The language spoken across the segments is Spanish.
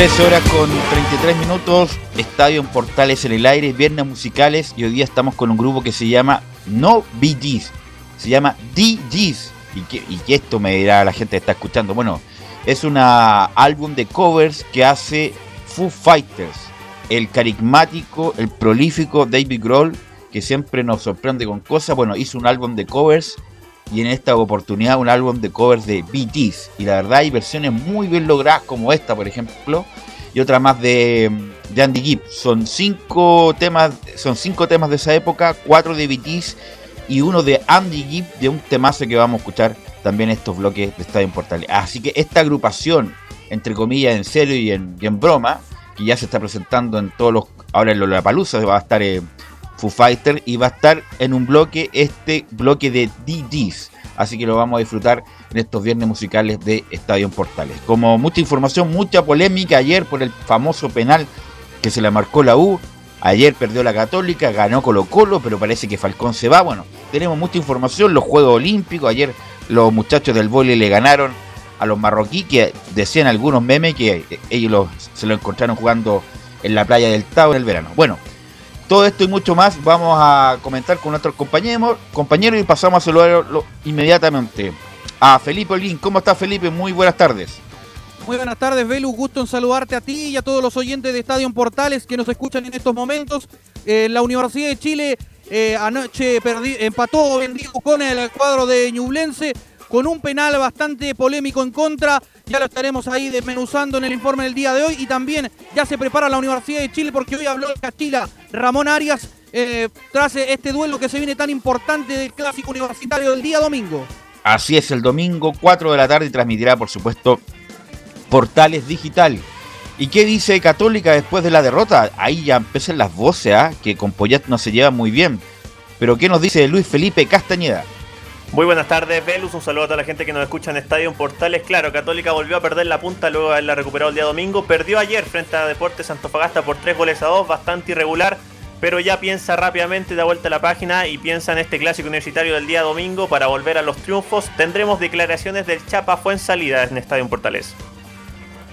Tres horas con 33 minutos, Estadio en Portales en el aire, viernes musicales y hoy día estamos con un grupo que se llama No BGs, se llama DGs. ¿Y que, y esto me dirá la gente que está escuchando. Bueno, es un álbum de covers que hace Foo Fighters, el carismático, el prolífico David Grohl, que siempre nos sorprende con cosas. Bueno, hizo un álbum de covers y en esta oportunidad un álbum de covers de BTs. Y la verdad hay versiones muy bien logradas como esta, por ejemplo, y otra más de, de Andy Gibb. Son cinco temas, son cinco temas de esa época, cuatro de BTs y uno de Andy Gibb de un temazo que vamos a escuchar también estos bloques de Estadio Portal. Así que esta agrupación, entre comillas, en serio y en, broma, que ya se está presentando en todos los. Ahora en Lollapalooza va a estar en Foo Fighter y va a estar en un bloque, este bloque de DDs. Así que lo vamos a disfrutar en estos viernes musicales de Estadio Portales. Como mucha información, mucha polémica ayer por el famoso penal que se le marcó la U. Ayer perdió la Católica, ganó Colo Colo, pero parece que Falcón se va. Bueno, tenemos mucha información, los Juegos Olímpicos. Ayer los muchachos del vóley le ganaron a los marroquíes, que decían algunos memes que ellos se lo encontraron jugando en la playa del Tao en el verano. Bueno, todo esto y mucho más vamos a comentar con nuestros compañeros, compañeros y pasamos a saludarlo inmediatamente a Felipe Olín. ¿Cómo está Felipe? Muy buenas tardes. Muy buenas tardes, Velu. Gusto en saludarte a ti y a todos los oyentes de Estadio Portales que nos escuchan en estos momentos. Eh, la Universidad de Chile eh, anoche empató vendido con el cuadro de Ñublense con un penal bastante polémico en contra. Ya lo estaremos ahí desmenuzando en el informe del día de hoy. Y también ya se prepara la Universidad de Chile porque hoy habló el Castilla Ramón Arias eh, tras este duelo que se viene tan importante del clásico universitario del día domingo. Así es, el domingo 4 de la tarde transmitirá, por supuesto, Portales Digital. ¿Y qué dice Católica después de la derrota? Ahí ya empiezan las voces, ¿ah? que con Poyat no se lleva muy bien. Pero ¿qué nos dice Luis Felipe Castañeda? Muy buenas tardes, Velus. Un saludo a toda la gente que nos escucha en Estadio Portales. Claro, Católica volvió a perder la punta luego de haberla recuperado el día domingo. Perdió ayer frente a Deportes Antofagasta por tres goles a dos, bastante irregular. pero ya piensa rápidamente, da vuelta a la página y piensa en este clásico universitario del día domingo para volver a los triunfos. Tendremos declaraciones del Chapa fue en salida en Estadio Portales.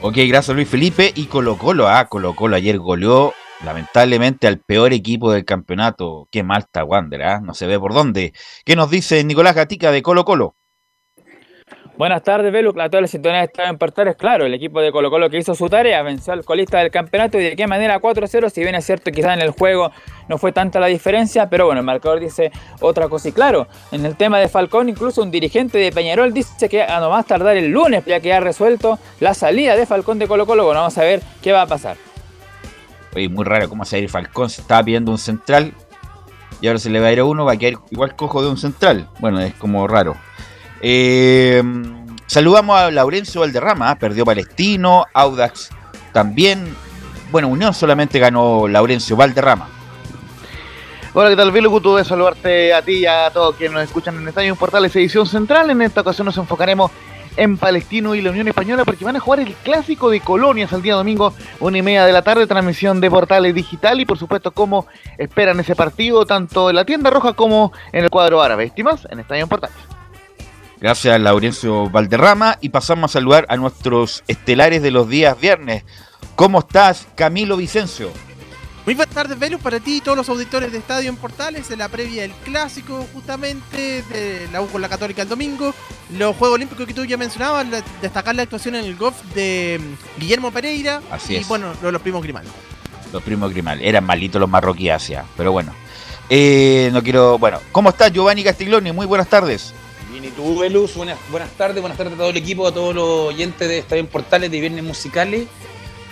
Ok, gracias Luis Felipe. Y Colo Colo, ah, Colo Colo ayer goleó lamentablemente al peor equipo del campeonato. Qué mal está Wander, ¿ah? no se ve por dónde. ¿Qué nos dice Nicolás Gatica de Colo Colo? Buenas tardes, Velu. A todas las sintonías están en Portales. Claro, el equipo de Colo Colo que hizo su tarea, venció al colista del campeonato y de qué manera 4-0. Si bien es cierto, quizás en el juego no fue tanta la diferencia, pero bueno, el marcador dice otra cosa. Y claro, en el tema de Falcón, incluso un dirigente de Peñarol dice que a no más tardar el lunes ya queda resuelto la salida de Falcón de Colo Colo. Bueno, vamos a ver qué va a pasar. Oye, muy raro cómo se va a ir Falcón. Se estaba pidiendo un central y ahora se le va a ir a uno, va a quedar igual cojo de un central. Bueno, es como raro. Eh, saludamos a Laurencio Valderrama, ¿eh? perdió Palestino, Audax también. Bueno, Unión solamente ganó Laurencio Valderrama. Hola, ¿qué tal, Vilo? Gusto de saludarte a ti y a todos quienes nos escuchan en Estadio Portales Edición Central. En esta ocasión nos enfocaremos en Palestino y la Unión Española porque van a jugar el clásico de colonias el día domingo, una y media de la tarde, transmisión de Portales Digital y por supuesto cómo esperan ese partido tanto en la tienda roja como en el cuadro árabe. Estimas en Estadio Portales. Gracias Laurencio Valderrama y pasamos a saludar a nuestros estelares de los días viernes. ¿Cómo estás, Camilo Vicencio? Muy buenas tardes, Velus, para ti y todos los auditores de Estadio en Portales, en la previa del clásico, justamente, de la U con la Católica el domingo. Los Juegos Olímpicos que tú ya mencionabas, destacar la actuación en el golf de mm, Guillermo Pereira. Así y es. bueno, los, los primos Grimal. Los primos Grimal. Eran malitos los marroquíes Asia, pero bueno. Eh, no quiero. Bueno, ¿cómo estás, Giovanni Castiglioni? Muy buenas tardes. Bien, y tú, Velus, buenas, buenas tardes, buenas tardes a todo el equipo, a todos los oyentes de Estadio en Portales de Viernes Musicales.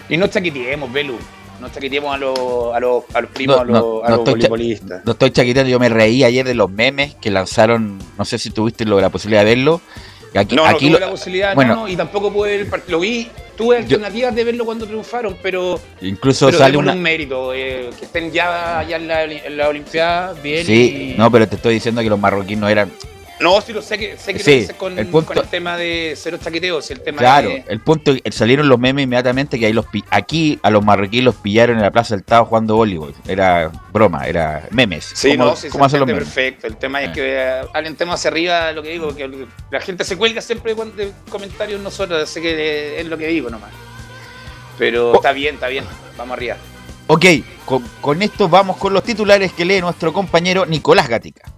Y no chaqueteemos, Velus, no chaqueteemos a los, a los, a los primos, No, a los, no, a voleibolistas. No estoy chaqueteando, yo me reí ayer de los memes que lanzaron. No sé si tuviste lo- la posibilidad de verlo. Aquí, No, no aquí tuve lo- la posibilidad, bueno. no, no, y tampoco pude ver el partido. Lo vi, tuve alternativas de verlo cuando triunfaron, pero, incluso pero sale una. un mérito, eh, que estén ya, ya en, la, en la Olimpiada, bien. Sí, y- no, pero te estoy diciendo que los marroquíes no eran. No, sí lo sé que, sé que Sí, lo con, el punto- con el tema de cero chaqueteos, el tema Claro, de... el punto, salieron los memes inmediatamente que ahí los aquí a los marroquíes los pillaron en la Plaza del Tao jugando voleibol. Era broma, era memes. Sí, ¿Cómo, no, sí, cómo hacen los memes? perfecto. El tema Ah. es que eh, hablen temas hacia arriba, lo que digo, que la gente se cuelga siempre de comentarios nosotros, así que eh, es lo que digo nomás. Pero Oh. está bien, está bien, vamos arriba. Ok, con, con esto vamos con los titulares que lee nuestro compañero Nicolás Gatica.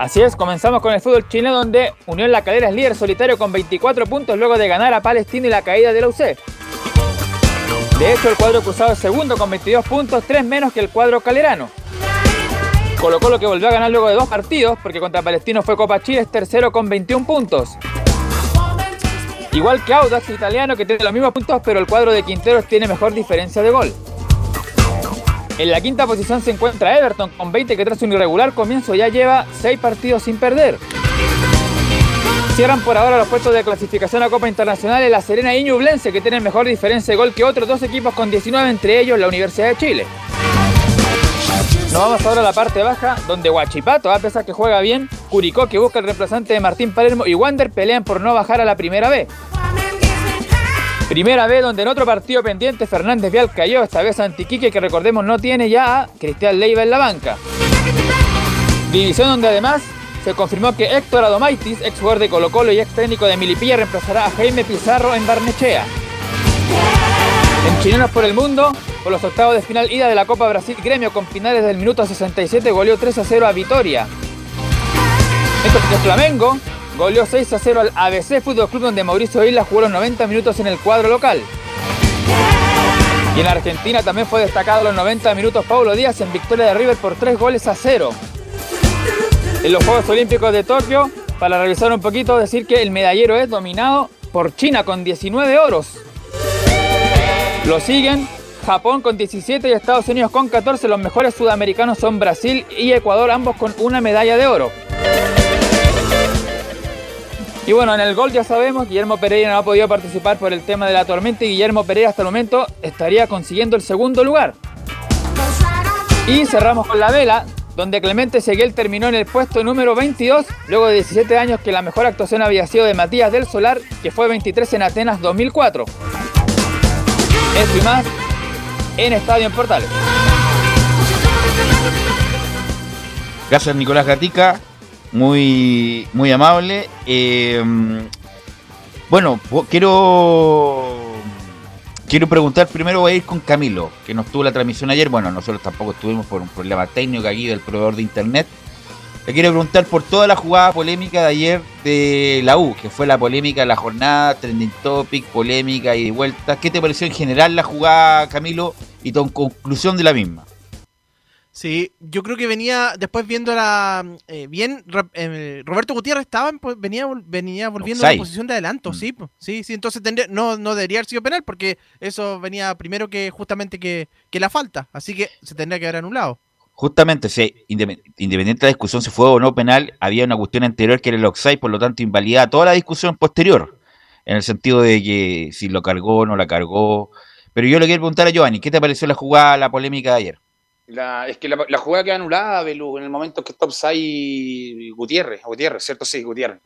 Así es, comenzamos con el fútbol chileno donde Unión La Calera es líder solitario con 24 puntos luego de ganar a Palestino y la caída de la UC. De hecho, el cuadro cruzado es segundo con 22 puntos, 3 menos que el cuadro calerano. Colo Colo que volvió a ganar luego de dos partidos, porque contra Palestino fue Copa Chile, es tercero con 21 puntos. Igual que Audax italiano que tiene los mismos puntos, pero el cuadro de Quinteros tiene mejor diferencia de gol. En la quinta posición se encuentra Everton con 20 que tras un irregular comienzo ya lleva 6 partidos sin perder. Cierran por ahora los puestos de clasificación a Copa Internacional en La Serena y Ñublense que tienen mejor diferencia de gol que otros dos equipos con 19, entre ellos la Universidad de Chile. Nos vamos ahora a la parte baja, donde Huachipato, a pesar que juega bien, Curicó, que busca el reemplazante de Martín Palermo, y Wander pelean por no bajar a la primera B. Primera B, donde en otro partido pendiente Fernández Vial cayó, esta vez Antiquique, que recordemos no tiene ya a Cristian Leiva en la banca. División donde además se confirmó que Héctor Adomaitis, ex jugador de Colo Colo y ex técnico de Milipilla, reemplazará a Jaime Pizarro en Barnechea. En Chilenos por el Mundo, por los octavos de final ida de la Copa Brasil, Gremio con finales del minuto 67 goleó 3 a 0 a Vitoria. Mientras que Flamengo goleó 6 a 0 al ABC Fútbol Club donde Mauricio Isla jugó los 90 minutos en el cuadro local. Y en Argentina también fue destacado los 90 minutos Paulo Díaz en victoria de River por 3 goles a 0. En los Juegos Olímpicos de Tokio, para revisar un poquito, decir que el medallero es dominado por China con 19 oros. Lo siguen Japón con 17 y Estados Unidos con 14. Los mejores sudamericanos son Brasil y Ecuador, ambos con una medalla de oro. Y bueno, en el gol ya sabemos, Guillermo Pereira no ha podido participar por el tema de la tormenta y Guillermo Pereira hasta el momento estaría consiguiendo el segundo lugar. Y cerramos con la vela, donde Clemente Seguel terminó en el puesto número 22, luego de 17 años que la mejor actuación había sido de Matías del Solar, que fue 23 en Atenas 2004. Eso y más en Estadio en Portales. Gracias Nicolás Gatica, muy, muy amable. Eh, bueno, quiero quiero preguntar, primero voy a ir con Camilo, que no estuvo la transmisión ayer. Bueno, nosotros tampoco estuvimos por un problema técnico aquí del proveedor de internet. Le quiero preguntar por toda la jugada polémica de ayer de la U, que fue la polémica de la jornada, trending topic, polémica y de vuelta. ¿Qué te pareció en general la jugada, Camilo, y tu conclusión de la misma? Sí, yo creo que venía después viendo la eh, bien eh, Roberto Gutiérrez estaba en po- venía venía volviendo a la posición de adelanto, Mm. sí, sí, sí, entonces tendría- no no debería haber sido penal porque eso venía primero que justamente que, que la falta, así que se tendría que haber anulado. Justamente, si independ- independiente de la discusión si fue o no penal, había una cuestión anterior que era el offside, por lo tanto invalidaba toda la discusión posterior, en el sentido de que si lo cargó o no la cargó. Pero yo le quiero preguntar a Giovanni, ¿qué te pareció la jugada, la polémica de ayer? La- es que la, la jugada queda anulada, Belu, en el momento que está Upside Gutiérrez, Gutiérrez, ¿cierto? Sí, Gutiérrez.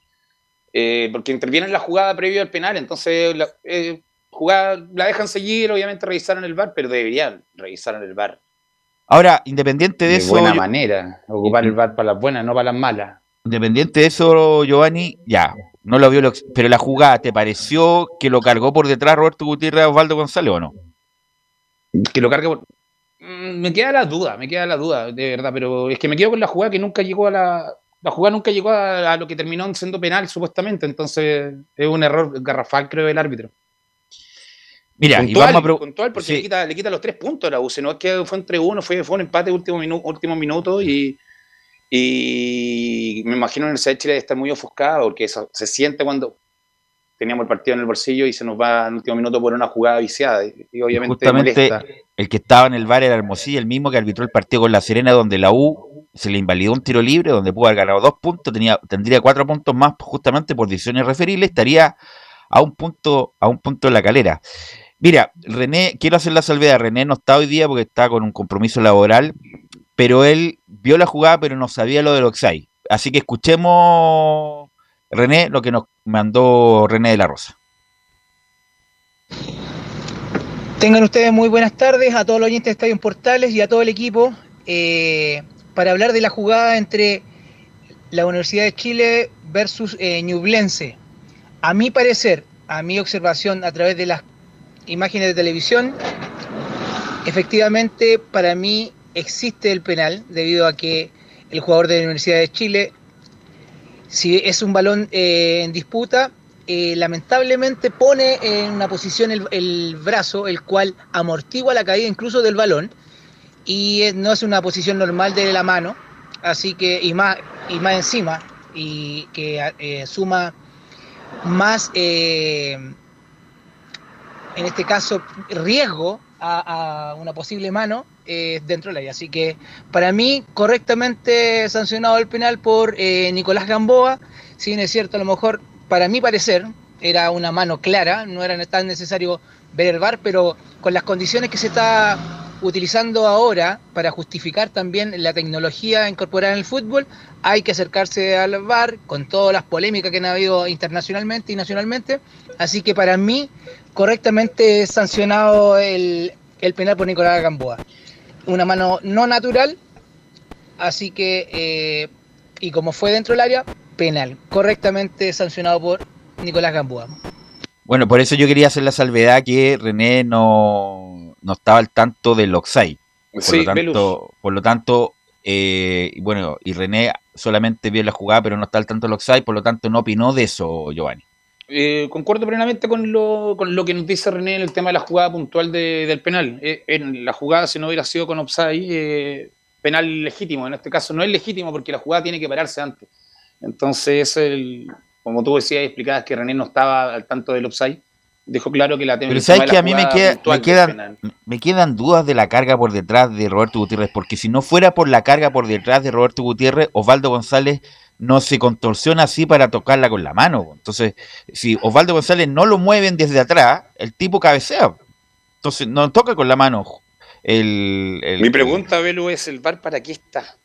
Eh, porque interviene en la jugada previo al penal, entonces la, eh, jugada, la dejan seguir, obviamente revisaron el VAR, pero deberían revisar en el VAR. Ahora, independiente de, De, eso, buena yo- manera, ocupar el VAR para las buenas, no para las malas. independiente de eso, Giovanni, ya, no lo vio, el ox- pero la jugada, ¿te pareció que lo cargó por detrás Roberto Gutiérrez a Osvaldo González o no? Que lo cargue por... Mm, Me queda la duda, me queda la duda, de verdad, pero es que me quedo con la jugada que nunca llegó a la... La jugada nunca llegó a, a lo que terminó siendo penal, supuestamente, entonces es un error garrafal, creo, del árbitro. Mira, y puntual, vamos a pro- puntual, porque sí. le, quita, le quita los tres puntos a la UC. No es que fue entre uno, fue, fue un empate último, minu- último minuto y, y me imagino en el de Chile debe estar muy ofuscada porque eso se siente cuando teníamos el partido en el bolsillo y se nos va en último minuto por una jugada viciada y, y obviamente Justamente molesta. el que estaba en el bar era Hermosilla, el mismo que arbitró el partido con La Serena, donde la U se le invalidó un tiro libre, donde pudo haber ganado dos puntos, tenía, tendría cuatro puntos más justamente por decisiones referibles, estaría a un punto, a un punto en la calera. Mira, René, quiero hacer la salvedad, René no está hoy día porque está con un compromiso laboral, pero él vio la jugada pero no sabía lo del Oxai. Así que escuchemos, René, lo que nos mandó René de la Rosa. Tengan ustedes muy buenas tardes a todos los oyentes de Estadio Portales y a todo el equipo eh, para hablar de la jugada entre la Universidad de Chile versus eh, Ñublense. A mi parecer, a mi observación a través de las imágenes de televisión, efectivamente para mí existe el penal debido a que el jugador de la Universidad de Chile, si es un balón eh, en disputa, eh, lamentablemente pone en una posición el, el brazo, el cual amortigua la caída incluso del balón, y eh, no es una posición normal de la mano, así que, y más, y más encima, y que suma más, en este caso, riesgo a, una posible mano eh, dentro del área. Así que para mí, correctamente sancionado el penal por eh, Nicolás Gamboa, si bien es cierto, a lo mejor, para mi parecer, era una mano clara, no era tan necesario ver el VAR, pero con las condiciones que se está utilizando ahora para justificar también la tecnología incorporada en el fútbol, hay que acercarse al VAR con todas las polémicas que han habido internacionalmente y nacionalmente. Así que para mí, correctamente sancionado el, el penal por Nicolás Gamboa. Una mano no natural, así que, eh, y como fue dentro del área, penal. Correctamente sancionado por Nicolás Gamboa. Bueno, por eso yo quería hacer la salvedad que René no, no estaba al tanto del Oxai. Por Sí, lo tanto, por lo tanto eh, bueno, y René solamente vio la jugada, pero no está al tanto del Oxai, por lo tanto no opinó de eso, Giovanni. Eh, concuerdo plenamente con lo, con lo que nos dice René en el tema de la jugada puntual de- del penal. Eh, en la jugada, si no hubiera sido con offside, eh, penal legítimo. En este caso no es legítimo porque la jugada tiene que pararse antes. Entonces, es el, como tú decías y explicabas que René no estaba al tanto del offside, dejó claro que la Pero sabes que a mí me, queda, quedan, me quedan dudas de la carga por detrás de Roberto Gutiérrez, porque si no fuera por la carga por detrás de Roberto Gutiérrez, Osvaldo González no se contorsiona así para tocarla con la mano. Entonces, si Osvaldo González no lo mueven desde atrás, el tipo cabecea. Entonces, no toca con la mano. El, el- Mi pregunta, Belu, es: ¿el VAR para qué está?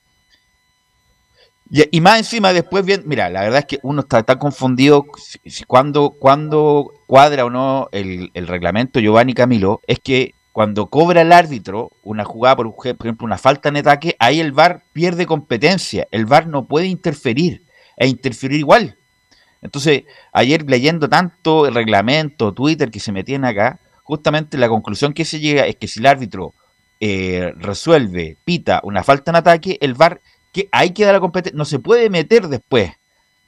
Y, más encima después bien, mira, la verdad es que uno está tan confundido si- cuando, cuando cuadra o no el, reglamento Giovanni Camilo, es que cuando cobra el árbitro una jugada, por, por ejemplo, una falta en ataque, ahí el VAR pierde competencia. El VAR no puede interferir, e interferir igual. Entonces, ayer leyendo tanto el reglamento, Twitter que se metían acá, justamente la conclusión que se llega es que si el árbitro eh, resuelve, pita una falta en ataque, el VAR, que ahí queda la competencia, no se puede meter después,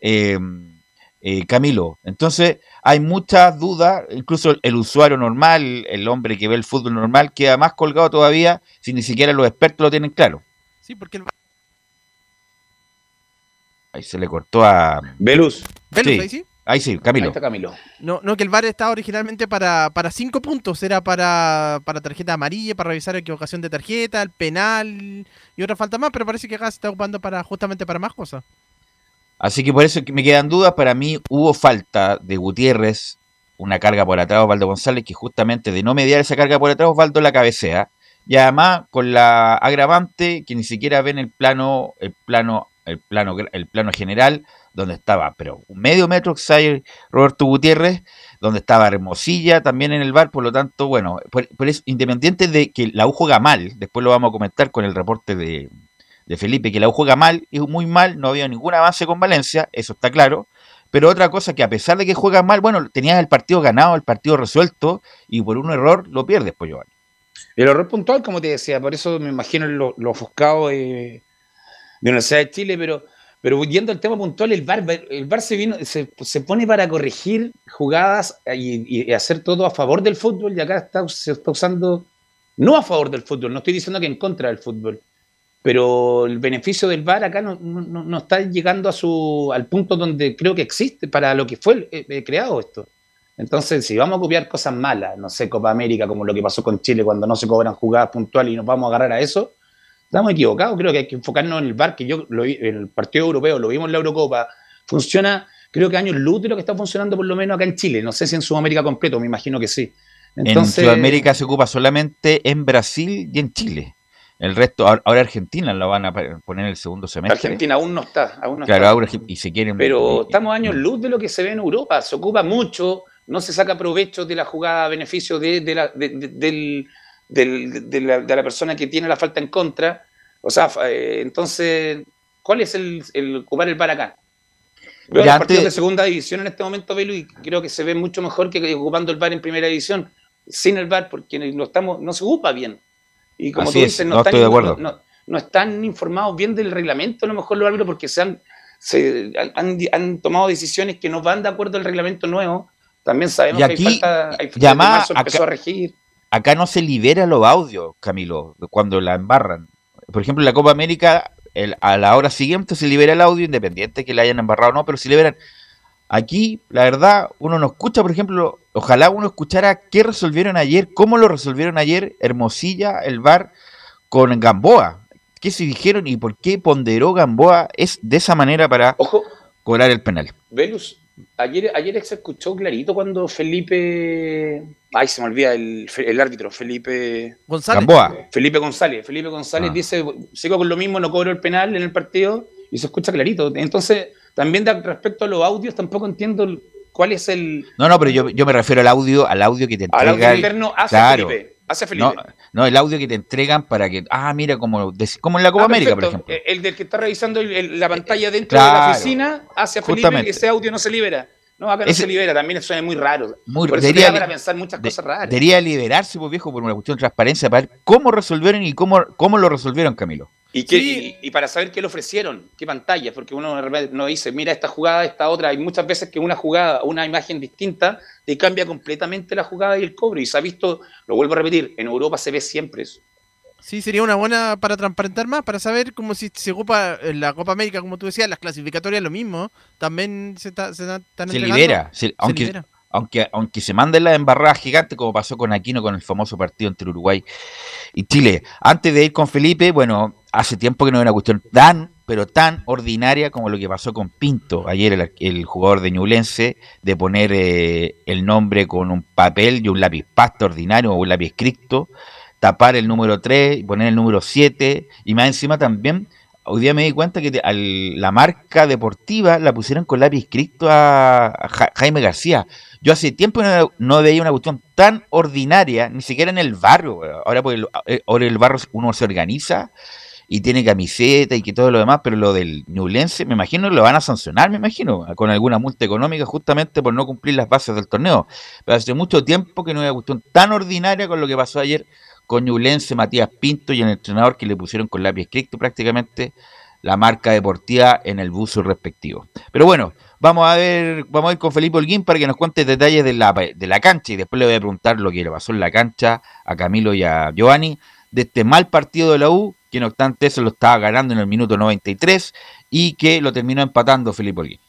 eh, eh, Camilo. Entonces, hay muchas dudas, incluso el, el usuario normal, el hombre que ve el fútbol normal, queda más colgado todavía si ni siquiera los expertos lo tienen claro. Sí, porque el Ahí se le cortó a... Velus. Velus, Sí. ahí sí. Ahí sí, Ahí Camilo. está Camilo. No, no, que el VAR estaba originalmente para, para cinco puntos. Era para, para tarjeta amarilla, para revisar equivocación de tarjeta, el penal y otra falta más, pero parece que acá se está ocupando para justamente para más cosas. Así que por eso que me quedan dudas. Para mí hubo falta de Gutiérrez, una carga por atrás, Osvaldo González, que justamente de no mediar esa carga por atrás, Osvaldo la cabecea. Y además con la agravante que ni siquiera ven el plano, el plano, el plano, el plano general, donde estaba, pero medio metro Xavier Roberto Gutiérrez, donde estaba Hermosilla también en el bar, por lo tanto, bueno, por, por eso, independiente de que la U juega mal, después lo vamos a comentar con el reporte de, de Felipe, que la U juega mal, y muy mal, no había ningún avance con Valencia, eso está claro. Pero otra cosa que a pesar de que juega mal, bueno, tenías el partido ganado, el partido resuelto, y por un error lo pierdes, pues Giovanni. El error puntual, como te decía, por eso me imagino lo, lo ofuscado de, de Universidad de Chile, pero, pero yendo al tema puntual, el VAR, el se, vino, se, se pone para corregir jugadas y, y hacer todo a favor del fútbol, y acá está, se está usando no a favor del fútbol, no estoy diciendo que en contra del fútbol, pero el beneficio del VAR acá no, no, no está llegando a su, al punto donde creo que existe para lo que fue eh, eh, creado esto. Entonces, si vamos a copiar cosas malas, no sé, Copa América, como lo que pasó con Chile cuando no se cobran jugadas puntuales y nos vamos a agarrar a eso, estamos equivocados. Creo que hay que enfocarnos en el VAR, que yo lo vi en el partido europeo, lo vimos en la Eurocopa, funciona, creo que años luz de lo que está funcionando por lo menos acá en Chile. No sé si en Sudamérica completo, me imagino que sí. Entonces, en Sudamérica se ocupa solamente en Brasil y en Chile. El resto, ahora Argentina lo van a poner en el segundo semestre. Argentina aún no está. Aún no claro, está. ahora y se quieren. Pero estamos años luz de lo que se ve en Europa. Se ocupa mucho, no se saca provecho de la jugada a beneficio de, de, la, de, del, del, de, la, de, la, persona que tiene la falta en contra. O sea, eh, entonces, ¿cuál es el, el ocupar el bar acá? Veo los partidos de segunda división en este momento, Velo, y creo que se ve mucho mejor que ocupando el bar en primera división, sin el bar, porque no, estamos, no se ocupa bien. Y como Así tú dices, es, no, no están, de. No, no, están informados bien del reglamento, a lo mejor los árbitros, porque se han, se, han, han, tomado decisiones que no van de acuerdo al reglamento nuevo. También sabemos y aquí, que hay falta, hay, llama, marzo empezó acá, a regir. Acá no se libera los audios, Camilo, cuando la embarran. Por ejemplo, en la Copa América, el, a la hora siguiente se libera el audio, independiente que la hayan embarrado o no, pero se liberan. Aquí, la verdad, uno no escucha, por ejemplo, ojalá uno escuchara qué resolvieron ayer, cómo lo resolvieron ayer Hermosilla, el VAR, con Gamboa. ¿Qué se dijeron y por qué ponderó Gamboa es de esa manera para Ojo, cobrar el penal? Velus, ayer, ayer se escuchó clarito cuando Felipe. Ay, se me olvida el, el árbitro, Felipe. González. Gamboa. Felipe González. Felipe González Ah. dice: sigo con lo mismo, no cobro el penal en el partido y se escucha clarito. Entonces, también de, respecto a los audios, tampoco entiendo cuál es el. No, no, pero yo, yo me refiero al audio, al audio que te Al entrega. audio el- interno hacia claro. Felipe. Hacia Felipe. No, no, el audio que te entregan para que. Ah, mira, como, como en la Copa Ah, América, por ejemplo. Eh, El del que está revisando el- el- la pantalla dentro de la oficina hacia Felipe Justamente. y ese audio no se libera. No, acá no Ese- se libera, también suena muy raro. Muy- Por debería para pensar muchas de- cosas raras. Debería liberarse, pues viejo, por una cuestión de transparencia, para ver cómo resolvieron y cómo, cómo lo resolvieron, Camilo. ¿Y, qué- Sí. y, y para saber qué le ofrecieron, qué pantalla, porque uno de repente no dice, mira esta jugada, esta otra. Hay muchas veces que una jugada, una imagen distinta, te cambia completamente la jugada y el cobro. Y se ha visto, lo vuelvo a repetir, en Europa se ve siempre eso. Sí, sería una buena para transparentar más, para saber cómo si se ocupa en la Copa América, como tú decías, las clasificatorias lo mismo. También se, está, se están Se libera. se- Se aunque, libera. aunque, aunque se manden las embarradas gigantes, como pasó con Aquino con el famoso partido entre Uruguay y Chile. Antes de ir con Felipe, bueno, hace tiempo que no hay una cuestión tan, pero tan ordinaria como lo que pasó con Pinto, ayer el, el jugador de Ñublense, de poner eh, el nombre con un papel y un lápiz pasta ordinario o un lápiz cripto, tapar el número 3 y poner el número 7, y más encima también hoy día me di cuenta que al- la marca deportiva la pusieron con lápiz escrito a, a Ja- Jaime García. Yo hace tiempo no, veía una cuestión tan ordinaria, ni siquiera en el barrio. Ahora, por el, eh, ahora el barrio uno se organiza y tiene camiseta y que todo lo demás, pero lo del Ñublense, me imagino lo van a sancionar, me imagino, con alguna multa económica justamente por no cumplir las bases del torneo. Pero hace mucho tiempo que no hay una cuestión tan ordinaria con lo que pasó ayer con Ñublense, Matías Pinto y el entrenador que le pusieron con lápiz escrito prácticamente la marca deportiva en el buzo respectivo. Pero bueno, vamos a ver, vamos a ir con Felipe Holguín para que nos cuente detalles de la, de la cancha y después le voy a preguntar lo que le pasó en la cancha a Camilo y a Giovanni de este mal partido de la U, que no obstante eso lo estaba ganando en el minuto 93 y que lo terminó empatando Felipe Holguín.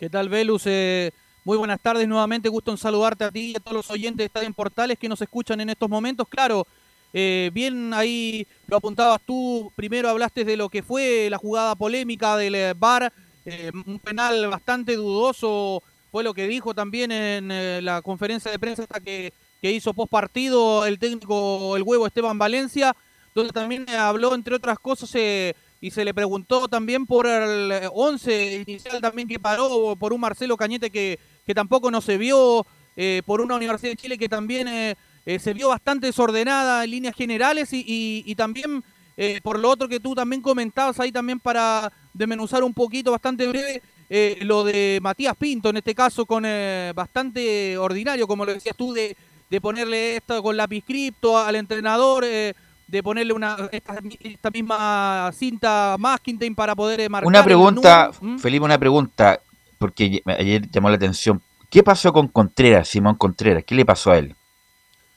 ¿Qué tal, Velus? Eh, muy buenas tardes nuevamente. Gusto en saludarte a ti y a todos los oyentes de Estadio en Portales que nos escuchan en estos momentos. Claro, eh, bien ahí lo apuntabas tú. Primero hablaste de lo que fue la jugada polémica del eh, VAR. eh, un penal bastante dudoso fue lo que dijo también en eh, la conferencia de prensa esta que, que hizo post partido el técnico, el huevo Esteban Valencia, donde también habló, entre otras cosas, eh, y se le preguntó también por el 11 inicial también que paró, por un Marcelo Cañete que, que tampoco no se vio, eh, por una Universidad de Chile que también eh, eh, se vio bastante desordenada en líneas generales y, y- y también eh, por lo otro que tú también comentabas ahí también para desmenuzar un poquito, bastante breve, eh, lo de Matías Pinto, en este caso con eh, bastante ordinario, como lo decías tú, de, de ponerle esto con lápiz cripto al entrenador, eh, de ponerle una esta, esta misma cinta masking para poder marcar Una pregunta. ¿Mm? Felipe, una pregunta, porque ye- ayer llamó la atención. ¿Qué pasó con Contreras, Simón Contreras? ¿Qué le pasó a él?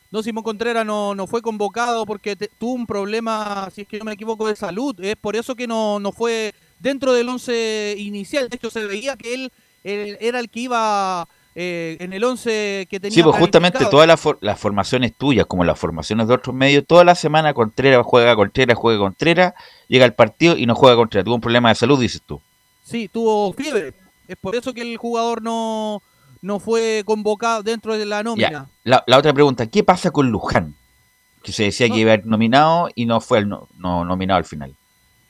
No, Simón Contreras no, no fue convocado porque te- tuvo un problema, si es que no me equivoco, de salud. Es por eso que no, no fue dentro del once inicial. De hecho, se veía que él, él era el que iba eh, en el once que tenía. Sí, pues justamente todas las, for- las formaciones tuyas, como las formaciones de otros medios, toda la semana Contreras juega Contreras, juega Contreras, llega al partido y no juega Contreras. Tuvo un problema de salud, dices tú. Sí, tuvo fiebre. Es por eso que el jugador no, no fue convocado dentro de la nómina. Ya, la, la otra pregunta, ¿qué pasa con Luján? Que se decía No. que iba a ir nominado y no fue el no, no nominado al final.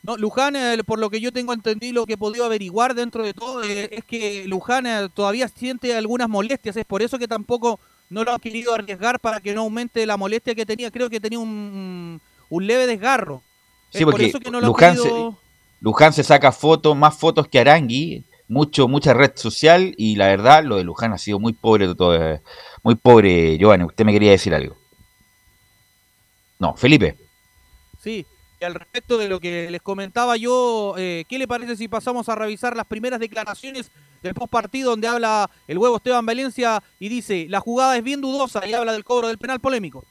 No, Luján, eh, por lo que yo tengo entendido, lo que he podido averiguar dentro de todo, eh, es que Luján eh, todavía siente algunas molestias. Es por eso que tampoco no lo ha querido arriesgar para que no aumente la molestia que tenía. Creo que tenía un, un leve desgarro. Sí, es por porque eso que no lo ha Luján se- querido... Luján se saca fotos, más fotos que Arangui, mucho, mucha red social y la verdad lo de Luján ha sido muy pobre, todo, eh, muy pobre, Giovanni. Usted me quería decir algo. No, Felipe. Sí, y al respecto de lo que les comentaba yo, eh, ¿qué le parece si pasamos a revisar las primeras declaraciones del post partido donde habla el huevo Esteban Valencia y dice, la jugada es bien dudosa y habla del cobro del penal polémico?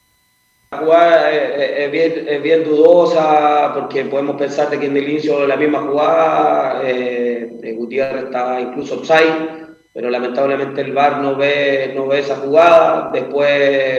La jugada es, bien, es bien dudosa porque podemos pensar de que en el inicio de la misma jugada eh, Gutiérrez está incluso offside, pero lamentablemente el VAR no ve, no ve esa jugada. Después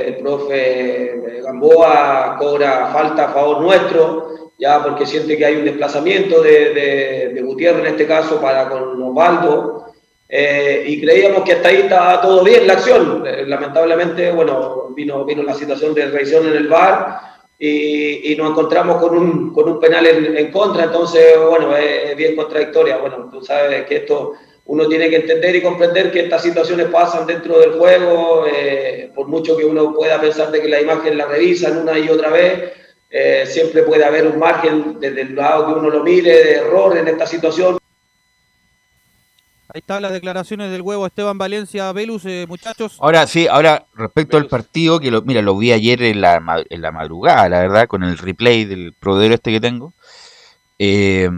el profe eh, Gamboa cobra falta a favor nuestro, ya porque siente que hay un desplazamiento de, de- de Gutiérrez en este caso para con Osvaldo. Eh, y creíamos que hasta ahí estaba todo bien la acción. Eh, lamentablemente, bueno, vino, vino la situación de revisión en el VAR y, y nos encontramos con un, con un penal en, en contra, entonces, bueno, es, es bien contradictoria. Bueno, tú sabes que esto uno tiene que entender y comprender que estas situaciones pasan dentro del juego, eh, por mucho que uno pueda pensar de que la imagen la revisan una y otra vez, eh, siempre puede haber un margen desde el lado que uno lo mire de error en esta situación. Ahí están las declaraciones del huevo Esteban Valencia Velus, eh, muchachos. Ahora sí, ahora respecto al partido, que lo, mira, lo vi ayer en la, en la madrugada, la verdad, con el replay del proveedor este que tengo. Eh,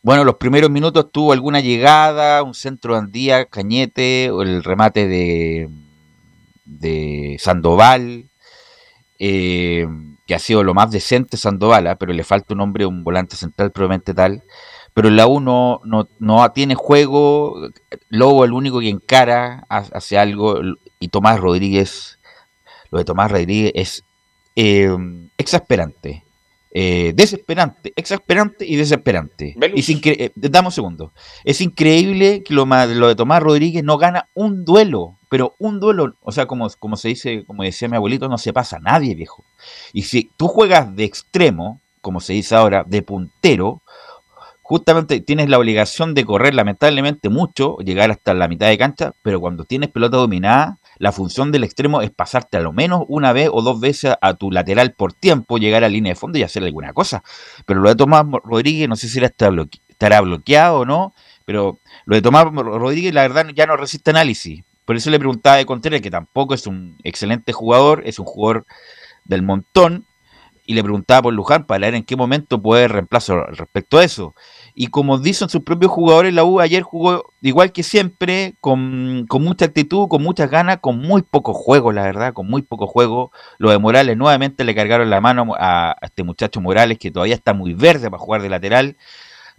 bueno, los primeros minutos tuvo alguna llegada, un centro de Andía, Cañete, o el remate de, de Sandoval, eh, que ha sido lo más decente Sandoval, ¿ah? pero le falta un hombre, un volante central probablemente tal. Pero la U no, no, no tiene juego, Lobo el único que encara, ha- hace algo, y Tomás Rodríguez, lo de Tomás Rodríguez es eh, exasperante, eh, desesperante, exasperante y desesperante. Y sin eh, dame un segundo. Es increíble que lo, lo de Tomás Rodríguez no gana un duelo, pero un duelo, o sea, como, como se dice, como decía mi abuelito, no se pasa a nadie, viejo. Y si tú juegas de extremo, como se dice ahora, de puntero, justamente tienes la obligación de correr lamentablemente mucho, llegar hasta la mitad de cancha, pero cuando tienes pelota dominada, la función del extremo es pasarte a lo menos una vez o dos veces a tu lateral por tiempo, llegar a línea de fondo y hacer alguna cosa. Pero lo de Tomás Rodríguez, no sé si estará bloqueado o no, pero lo de Tomás Rodríguez, la verdad, ya no resiste análisis. Por eso le preguntaba de Contreras, que tampoco es un excelente jugador, es un jugador del montón, y le preguntaba por Luján para ver en qué momento puede reemplazar respecto a eso. Y como dicen sus propios jugadores, la U ayer jugó igual que siempre, con, mucha actitud, con muchas ganas, con muy poco juego, la verdad, con muy poco juego. Lo de Morales nuevamente le cargaron la mano a, este muchacho Morales, que todavía está muy verde para jugar de lateral.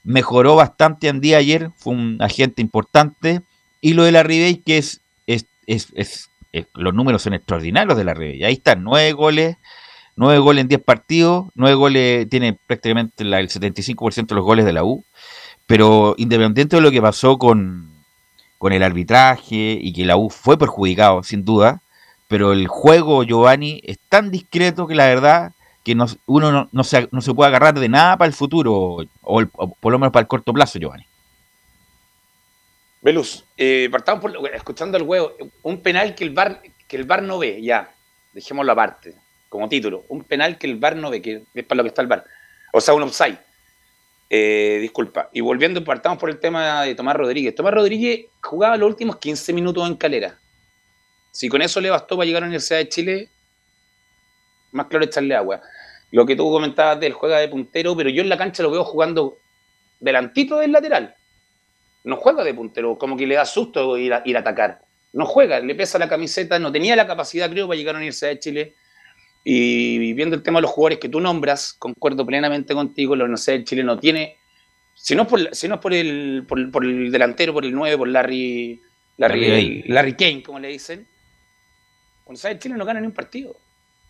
Mejoró bastante en día ayer, fue un agente importante. Y lo de la Ribey, que es es, los números son extraordinarios de la Ribey. Ahí están, nueve goles, nueve goles en diez partidos, nueve goles, tiene prácticamente el 75% de los goles de la U. Pero independiente de lo que pasó con, con el arbitraje y que la U fue perjudicado, sin duda, pero el juego, Giovanni, es tan discreto que la verdad que uno no, se, no se puede agarrar de nada para el futuro, o, o por lo menos para el corto plazo, Giovanni. Veluz, eh, partamos por, escuchando el huevo, un penal que el bar que el bar no ve, ya, dejémoslo aparte, como título, un penal que el bar no ve, que es para lo que está el bar, o sea, un offside. Eh, disculpa. Y volviendo, partamos por el tema de Tomás Rodríguez. Tomás Rodríguez jugaba los últimos 15 minutos en calera. Si con eso le bastó para llegar a la Universidad de Chile, más claro echarle agua. Lo que tú comentabas del juega de puntero, pero yo en la cancha lo veo jugando delantito del lateral no juega de puntero, como que le da susto ir a, ir a atacar. No juega, le pesa la camiseta, no tenía la capacidad, creo, para llegar a la Universidad de Chile. Y viendo el tema de los jugadores que tú nombras, concuerdo plenamente contigo, la Universidad de Chile no tiene, si no es por, si no por, el, por, el delantero, por el 9, por Larry, Larry, Larry, Kane, como le dicen, la Universidad de Chile no gana ni un partido.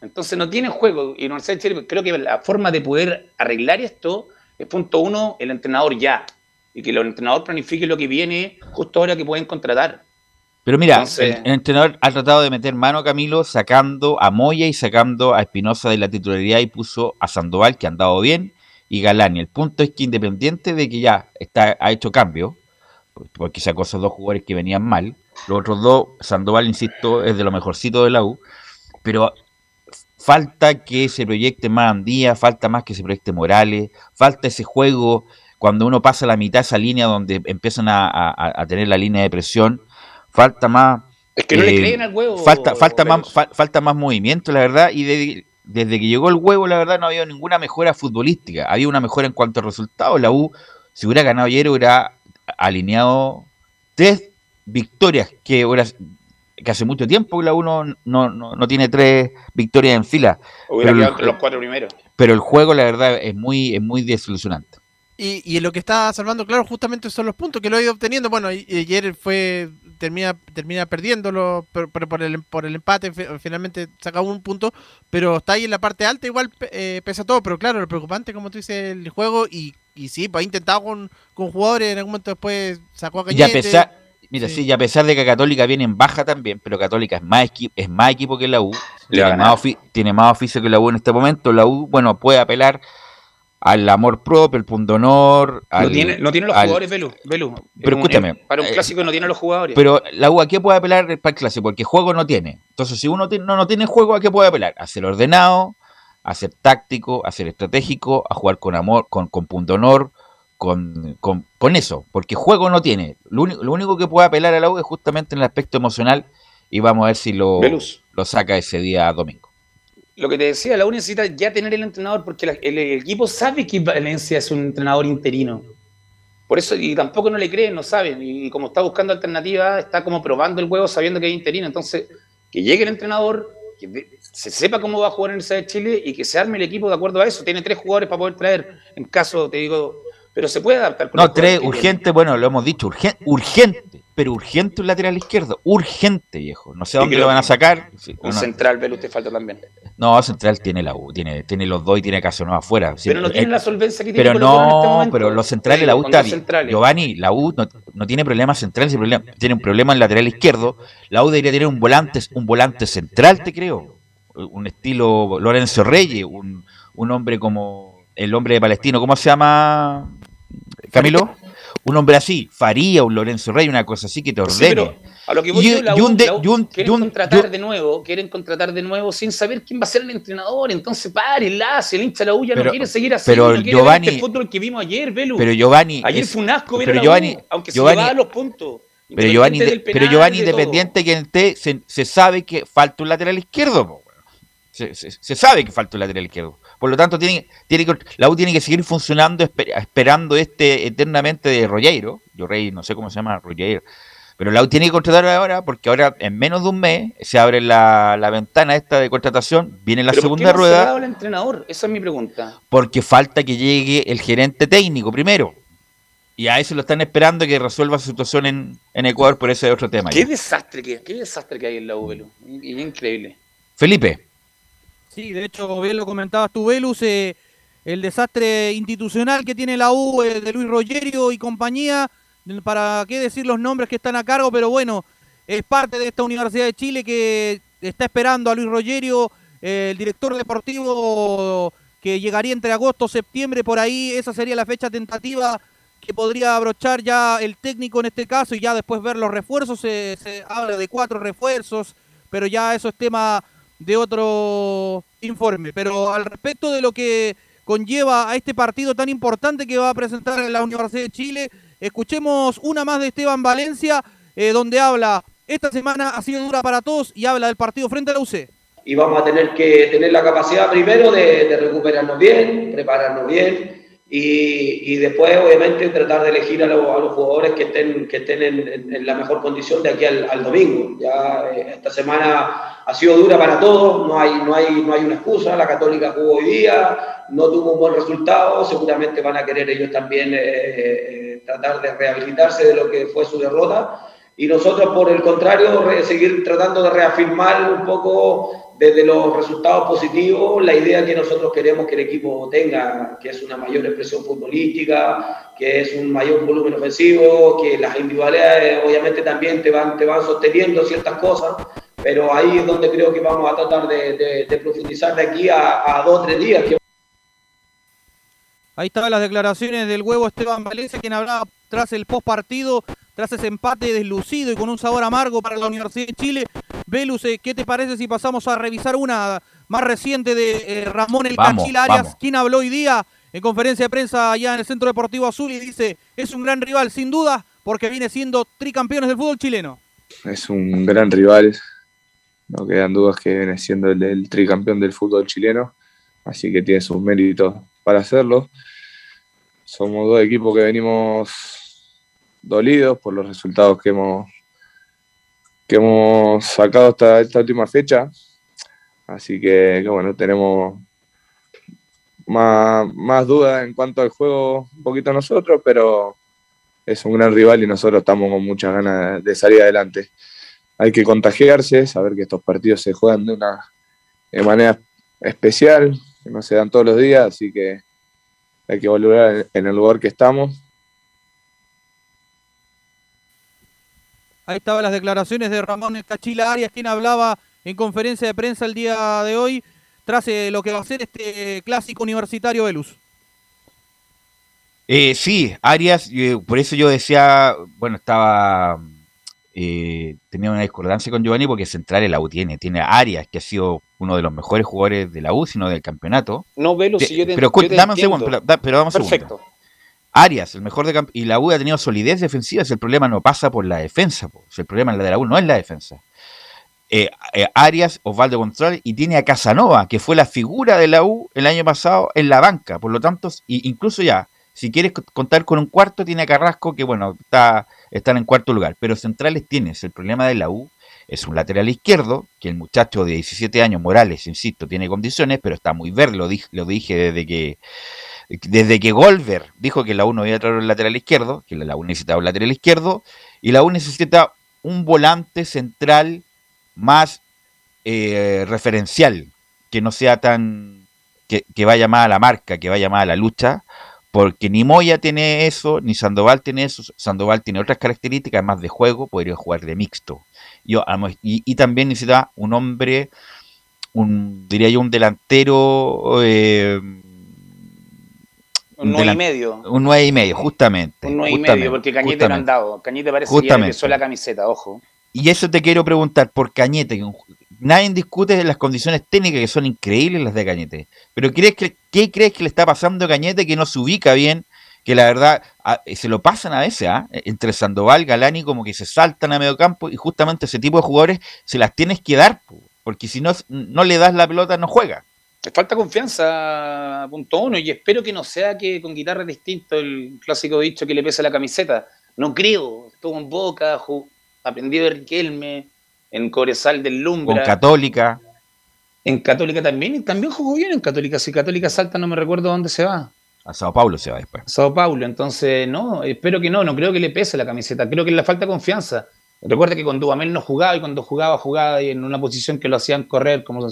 Entonces no tiene juego. Y la Universidad de Chile, creo que la forma de poder arreglar esto es punto uno, el entrenador ya y que el entrenador planifique lo que viene justo ahora que pueden contratar. Pero mira, el, entrenador ha tratado de meter mano a Camilo sacando a Moya y sacando a Espinosa de la titularidad y puso a Sandoval, que ha andado bien, y Galani. El punto es que independiente de que ya está, ha hecho cambio, porque sacó esos dos jugadores que venían mal, los otros dos, Sandoval, insisto, es de lo mejorcito de la U, pero falta que se proyecte más Andía, falta más que se proyecte Morales, falta ese juego cuando uno pasa la mitad de esa línea donde empiezan a, tener la línea de presión, falta más... Es que no le eh, creen al huevo. Falta, falta, más, falta más movimiento, la verdad, y desde que llegó el huevo, la verdad, no había ninguna mejora futbolística. Había una mejora en cuanto a resultados. La U, si hubiera ganado ayer, hubiera alineado tres victorias, que, que hace mucho tiempo que la U no, no, tiene tres victorias en fila. Hubiera quedado los cuatro primeros. Pero el juego, la verdad, es muy, es muy desilusionante. Y, y lo que está salvando, claro, justamente son los puntos que lo ha ido obteniendo. Bueno, ayer fue termina termina perdiéndolo por, por, el, por el empate, finalmente saca un punto, pero está ahí en la parte alta, igual eh, pesa todo, pero claro, lo preocupante, como tú dices, el juego, y, y sí, pues ha intentado con, con jugadores, en algún momento después sacó a Cañete. Y a pesar, mira, sí. y a pesar de que Católica viene en baja también, pero Católica es más, equipo, es más equipo que la U, tiene más, tiene más oficio que la U en este momento, la U, bueno, puede apelar al amor propio, el punto honor. no, tiene, no tiene los jugadores, Velu. Pero escúchame. para un eh, clásico no tiene los jugadores. Pero la U, ¿a qué puede apelar para el clásico? Porque juego no tiene. Entonces, si uno no, no tiene juego, ¿a qué puede apelar? A ser ordenado, a ser táctico, a ser estratégico, a jugar con amor, con, con punto honor, con, con, con, eso. Porque juego no tiene. Lo, lo, único que puede apelar a la U es justamente en el aspecto emocional. Y vamos a ver si lo, lo saca ese día domingo lo que te decía, la U necesita ya tener el entrenador porque el, equipo sabe que Valencia es un entrenador interino. Por eso, y tampoco no le creen, no saben. Y, como está buscando alternativas, está como probando el huevo sabiendo que es interino. Entonces, que llegue el entrenador, que se sepa cómo va a jugar en el de Chile y que se arme el equipo de acuerdo a eso. Tiene tres jugadores para poder traer, en caso, te digo, pero se puede adaptar. no, tres, urgente, bueno, lo hemos dicho, urgente, urgente pero urgente un lateral izquierdo, urgente, viejo. No sé dónde lo van a sacar. un central, Velo, te falta también. No, central tiene la U, tiene, tiene los dos y tiene Casanova afuera. Pero no tiene la solvencia que tiene Pero no, este pero los centrales, la U está Giovanni, la U no, tiene problemas centrales, tiene un problema en lateral izquierdo. La U debería tener un volante, un volante central, te creo. Un estilo Lorenzo Reyes, un, un hombre como el hombre de Palestino, ¿cómo se llama, Camilo? Un hombre así, Faría, un Lorenzo Rey, una cosa así que te Sí, ordene. pero a lo que voy Y- yo, la y U- un de- la U y un- quieren un- contratar de nuevo, quieren contratar de nuevo sin saber quién va a ser el entrenador. Entonces, párenla, si el hincha la U ya Pero- no quiere seguir así, pero no Giovanni- ver este fútbol que vimos ayer, Velu. Pero Giovanni. ayer es- fue un asco ver pero Giovanni, aunque Giovanni- se llevaba los puntos. Pero Giovanni, del pero penal, Giovanni independiente que esté, se, se sabe que falta un lateral izquierdo. po. Se, se- se sabe que falta un lateral izquierdo. Por lo tanto, tiene, tiene que, la U tiene que seguir funcionando esper- esperando este eternamente de Rollero. Yo rey, no sé cómo se llama Rollero. Pero la U tiene que contratar ahora porque ahora en menos de un mes se abre la, la ventana esta de contratación, viene la ¿Pero por qué segunda no ha rueda el entrenador? Esa es mi pregunta. porque falta que llegue el gerente técnico primero. Y a eso lo están esperando que resuelva su situación en, en Ecuador, por ese otro tema. Qué ya. desastre que, qué desastre que hay en la U, y increíble. Felipe. Sí, de hecho, bien lo comentabas tú, Velus, eh, el desastre institucional que tiene la U eh, de Luis Rogerio y compañía, para qué decir los nombres que están a cargo, pero bueno, es parte de esta Universidad de Chile que está esperando a Luis Rogerio, eh, el director deportivo que llegaría entre agosto septiembre, por ahí, esa sería la fecha tentativa que podría abrochar ya el técnico en este caso y ya después ver los refuerzos, se habla de cuatro refuerzos, pero ya eso es tema de otro informe. Pero al respecto de lo que conlleva a este partido tan importante que va a presentar la Universidad de Chile, escuchemos una más de Esteban Valencia, eh, donde habla, esta semana ha sido dura para todos y habla del partido frente a la UC. y vamos a tener que tener la capacidad primero de, de recuperarnos bien, prepararnos bien y, y después obviamente tratar de elegir a, los- a los jugadores que estén, que estén en, en- en la mejor condición de aquí al, al domingo. Ya eh, esta semana ha sido dura para todos, no hay, no, hay, no hay una excusa, la Católica jugó hoy día, no tuvo un buen resultado, seguramente van a querer ellos también eh, eh, tratar de rehabilitarse de lo que fue su derrota y nosotros por el contrario seguir tratando de reafirmar un poco desde los resultados positivos la idea que nosotros queremos que el equipo tenga, que es una mayor expresión futbolística, que es un mayor volumen ofensivo, que las individualidades obviamente también te van, te van sosteniendo ciertas cosas, pero ahí es donde creo que vamos a tratar de, de- de profundizar de aquí a, a dos o tres días, que Ahí estaban las declaraciones del huevo Esteban Valencia, quien hablaba tras el post partido, tras ese empate deslucido y con un sabor amargo para la Universidad de Chile. Velus, eh, ¿qué te parece si pasamos a revisar una más reciente de eh, Ramón El Vamos, Cachil Arias, vamos. quien habló hoy día en conferencia de prensa allá en el Centro Deportivo Azul y dice, es un gran rival sin duda porque viene siendo tricampeones del fútbol chileno. es un gran rival. No quedan dudas que viene siendo el, el tricampeón del fútbol chileno, así que tiene sus méritos para hacerlo. Somos dos equipos que venimos dolidos por los resultados que hemos, que hemos sacado hasta esta última fecha. Así que, bueno, tenemos más, más dudas en cuanto al juego un poquito nosotros, pero es un gran rival y nosotros estamos con muchas ganas de salir adelante. Hay que contagiarse, saber que estos partidos se juegan de una de manera especial, que no se dan todos los días, así que hay que volver en el lugar que estamos. Ahí estaban las declaraciones de Ramón El Cachila Arias, quien hablaba en conferencia de prensa el día de hoy, tras eh, lo que va a ser este clásico universitario Velus. Eh, sí, Arias, eh, por eso yo decía, bueno, estaba, eh, tenía una discordancia con Giovanni porque Central la U tiene, tiene a Arias, que ha sido uno de los mejores jugadores de la U, sino del campeonato. No, Velu, Te- si yo te, pero yo te dame un segundo, pero, da- pero dame un segundo. Perfecto. Arias, el mejor de y la U ha tenido solidez defensiva, si el problema no pasa por la defensa, po. Si el problema de la U no es la defensa. Eh, eh, Arias, Osvaldo González y tiene a Casanova, que fue la figura de la U el año pasado en la banca, por lo tanto, y incluso ya, si quieres co- contar con un cuarto, tiene a Carrasco, que bueno, está, están en cuarto lugar, pero centrales tienes, el problema de la U es un lateral izquierdo, que el muchacho de 17 años, Morales, insisto, tiene condiciones, pero está muy verde, lo dije, desde que desde que Golver dijo que la U no iba a traer un lateral izquierdo, que la U necesitaba un lateral izquierdo, y la U necesita un volante central más eh, referencial, que no sea tan. Que, que vaya más a la marca, que vaya más a la lucha, porque ni Moya tiene eso, ni Sandoval tiene eso. Sandoval tiene otras características más de juego, podría jugar de mixto. Yo, y, y también necesita un hombre, un diría yo, un delantero. eh, Un 9 y medio. Un 9 y medio, justamente. Un 9 y medio, porque Cañete no han dado. Cañete parece que empezó la camiseta, ojo. Y eso te quiero preguntar por Cañete. que Nadie discute las condiciones técnicas que son increíbles las de Cañete. Pero ¿crees que, ¿qué crees que le está pasando a Cañete que no se ubica bien? Que la verdad a- se lo pasan a veces, ¿ah? entre Sandoval, Galani, como que se saltan a medio campo y justamente ese tipo de jugadores se las tienes que dar, po, porque si no, no le das la pelota no juega. Le falta confianza, punto uno, y espero que no sea que con guitarra es distinto el clásico dicho que le pesa la camiseta. No creo, estuvo en Boca, aprendió de Riquelme, en Cobresal del Con Lumbra, Católica, en Católica también, y también jugó bien en Católica, si Católica salta no me recuerdo dónde se va. A Sao Paulo se va después. Sao Paulo, entonces no, espero que no, no creo que le pese la camiseta, creo que le falta confianza. Recuerda que cuando Dudamel no jugaba y cuando jugaba, jugaba en una posición que lo hacían correr como,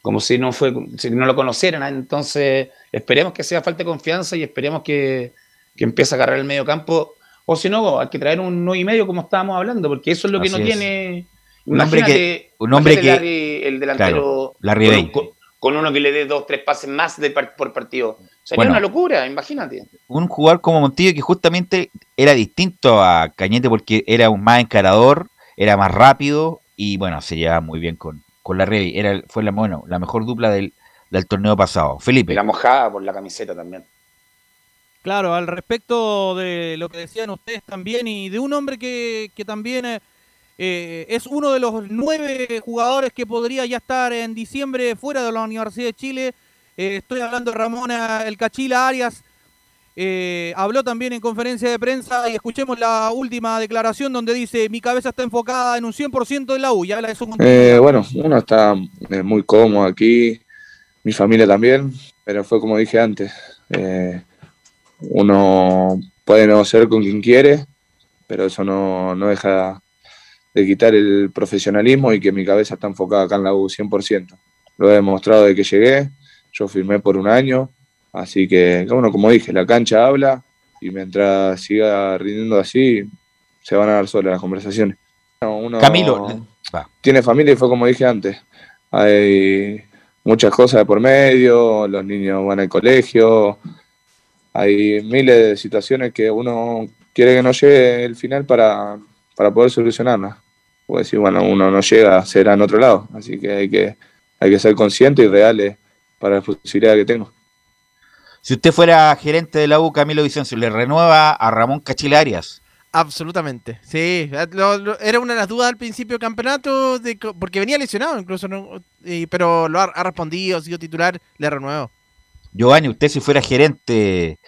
como si no fue, si no lo conocieran. ¿eh? Entonces, esperemos que sea falta de confianza y esperemos que, que empiece a agarrar el medio campo. O si no, hay que traer un 9 y medio como estábamos hablando, porque eso es lo que Así no es. tiene. Un hombre que- un hombre que- el delantero claro, Larry con. Con- uno que le dé dos, tres pases más de par- por partido. Sería Bueno. una locura, imagínate. un jugador como Montillo que justamente era distinto a Cañete porque era un más encarador, era más rápido y bueno, se llevaba muy bien con, con la Rey. Era, fue la, bueno, la mejor dupla del, del torneo pasado. Felipe. Y la mojada por la camiseta también. Claro, al respecto de lo que decían ustedes también y de un hombre que, que también eh, eh, es uno de los nueve jugadores que podría ya estar en diciembre fuera de la Universidad de Chile. Eh, estoy hablando de Ramón El Cachila Arias. Eh, habló también en conferencia de prensa y escuchemos la última declaración donde dice mi cabeza está enfocada en un 100% de la U habla de bueno, uno está muy cómodo aquí, mi familia también, pero fue como dije antes, uno puede negociar con quien quiere, pero eso no, no deja de quitar el profesionalismo y que mi cabeza está enfocada acá en la U 100%. Lo he demostrado de que llegué, yo firmé por un año, así que, bueno, como dije, la cancha habla y mientras siga rindiendo así, se van a dar solas las conversaciones. Uno- Camilo, tiene familia y fue como dije antes. Hay muchas cosas de por medio, los niños van al colegio, hay miles de situaciones que uno quiere que no llegue el final para, para poder solucionarlas. Puede decir, bueno, uno no llega, será en otro lado, así que hay que, hay que ser consciente y reales para la posibilidad que tengo. Si usted fuera gerente de la U, Camilo Vicencio, le renueva a Ramón Cachila Arias. Absolutamente, sí. Lo- lo- era una de las dudas al principio del campeonato, de, porque venía lesionado incluso, ¿no? Y- pero lo ha, ha respondido, ha sido titular, le renuevo. Giovanni, usted si fuera gerente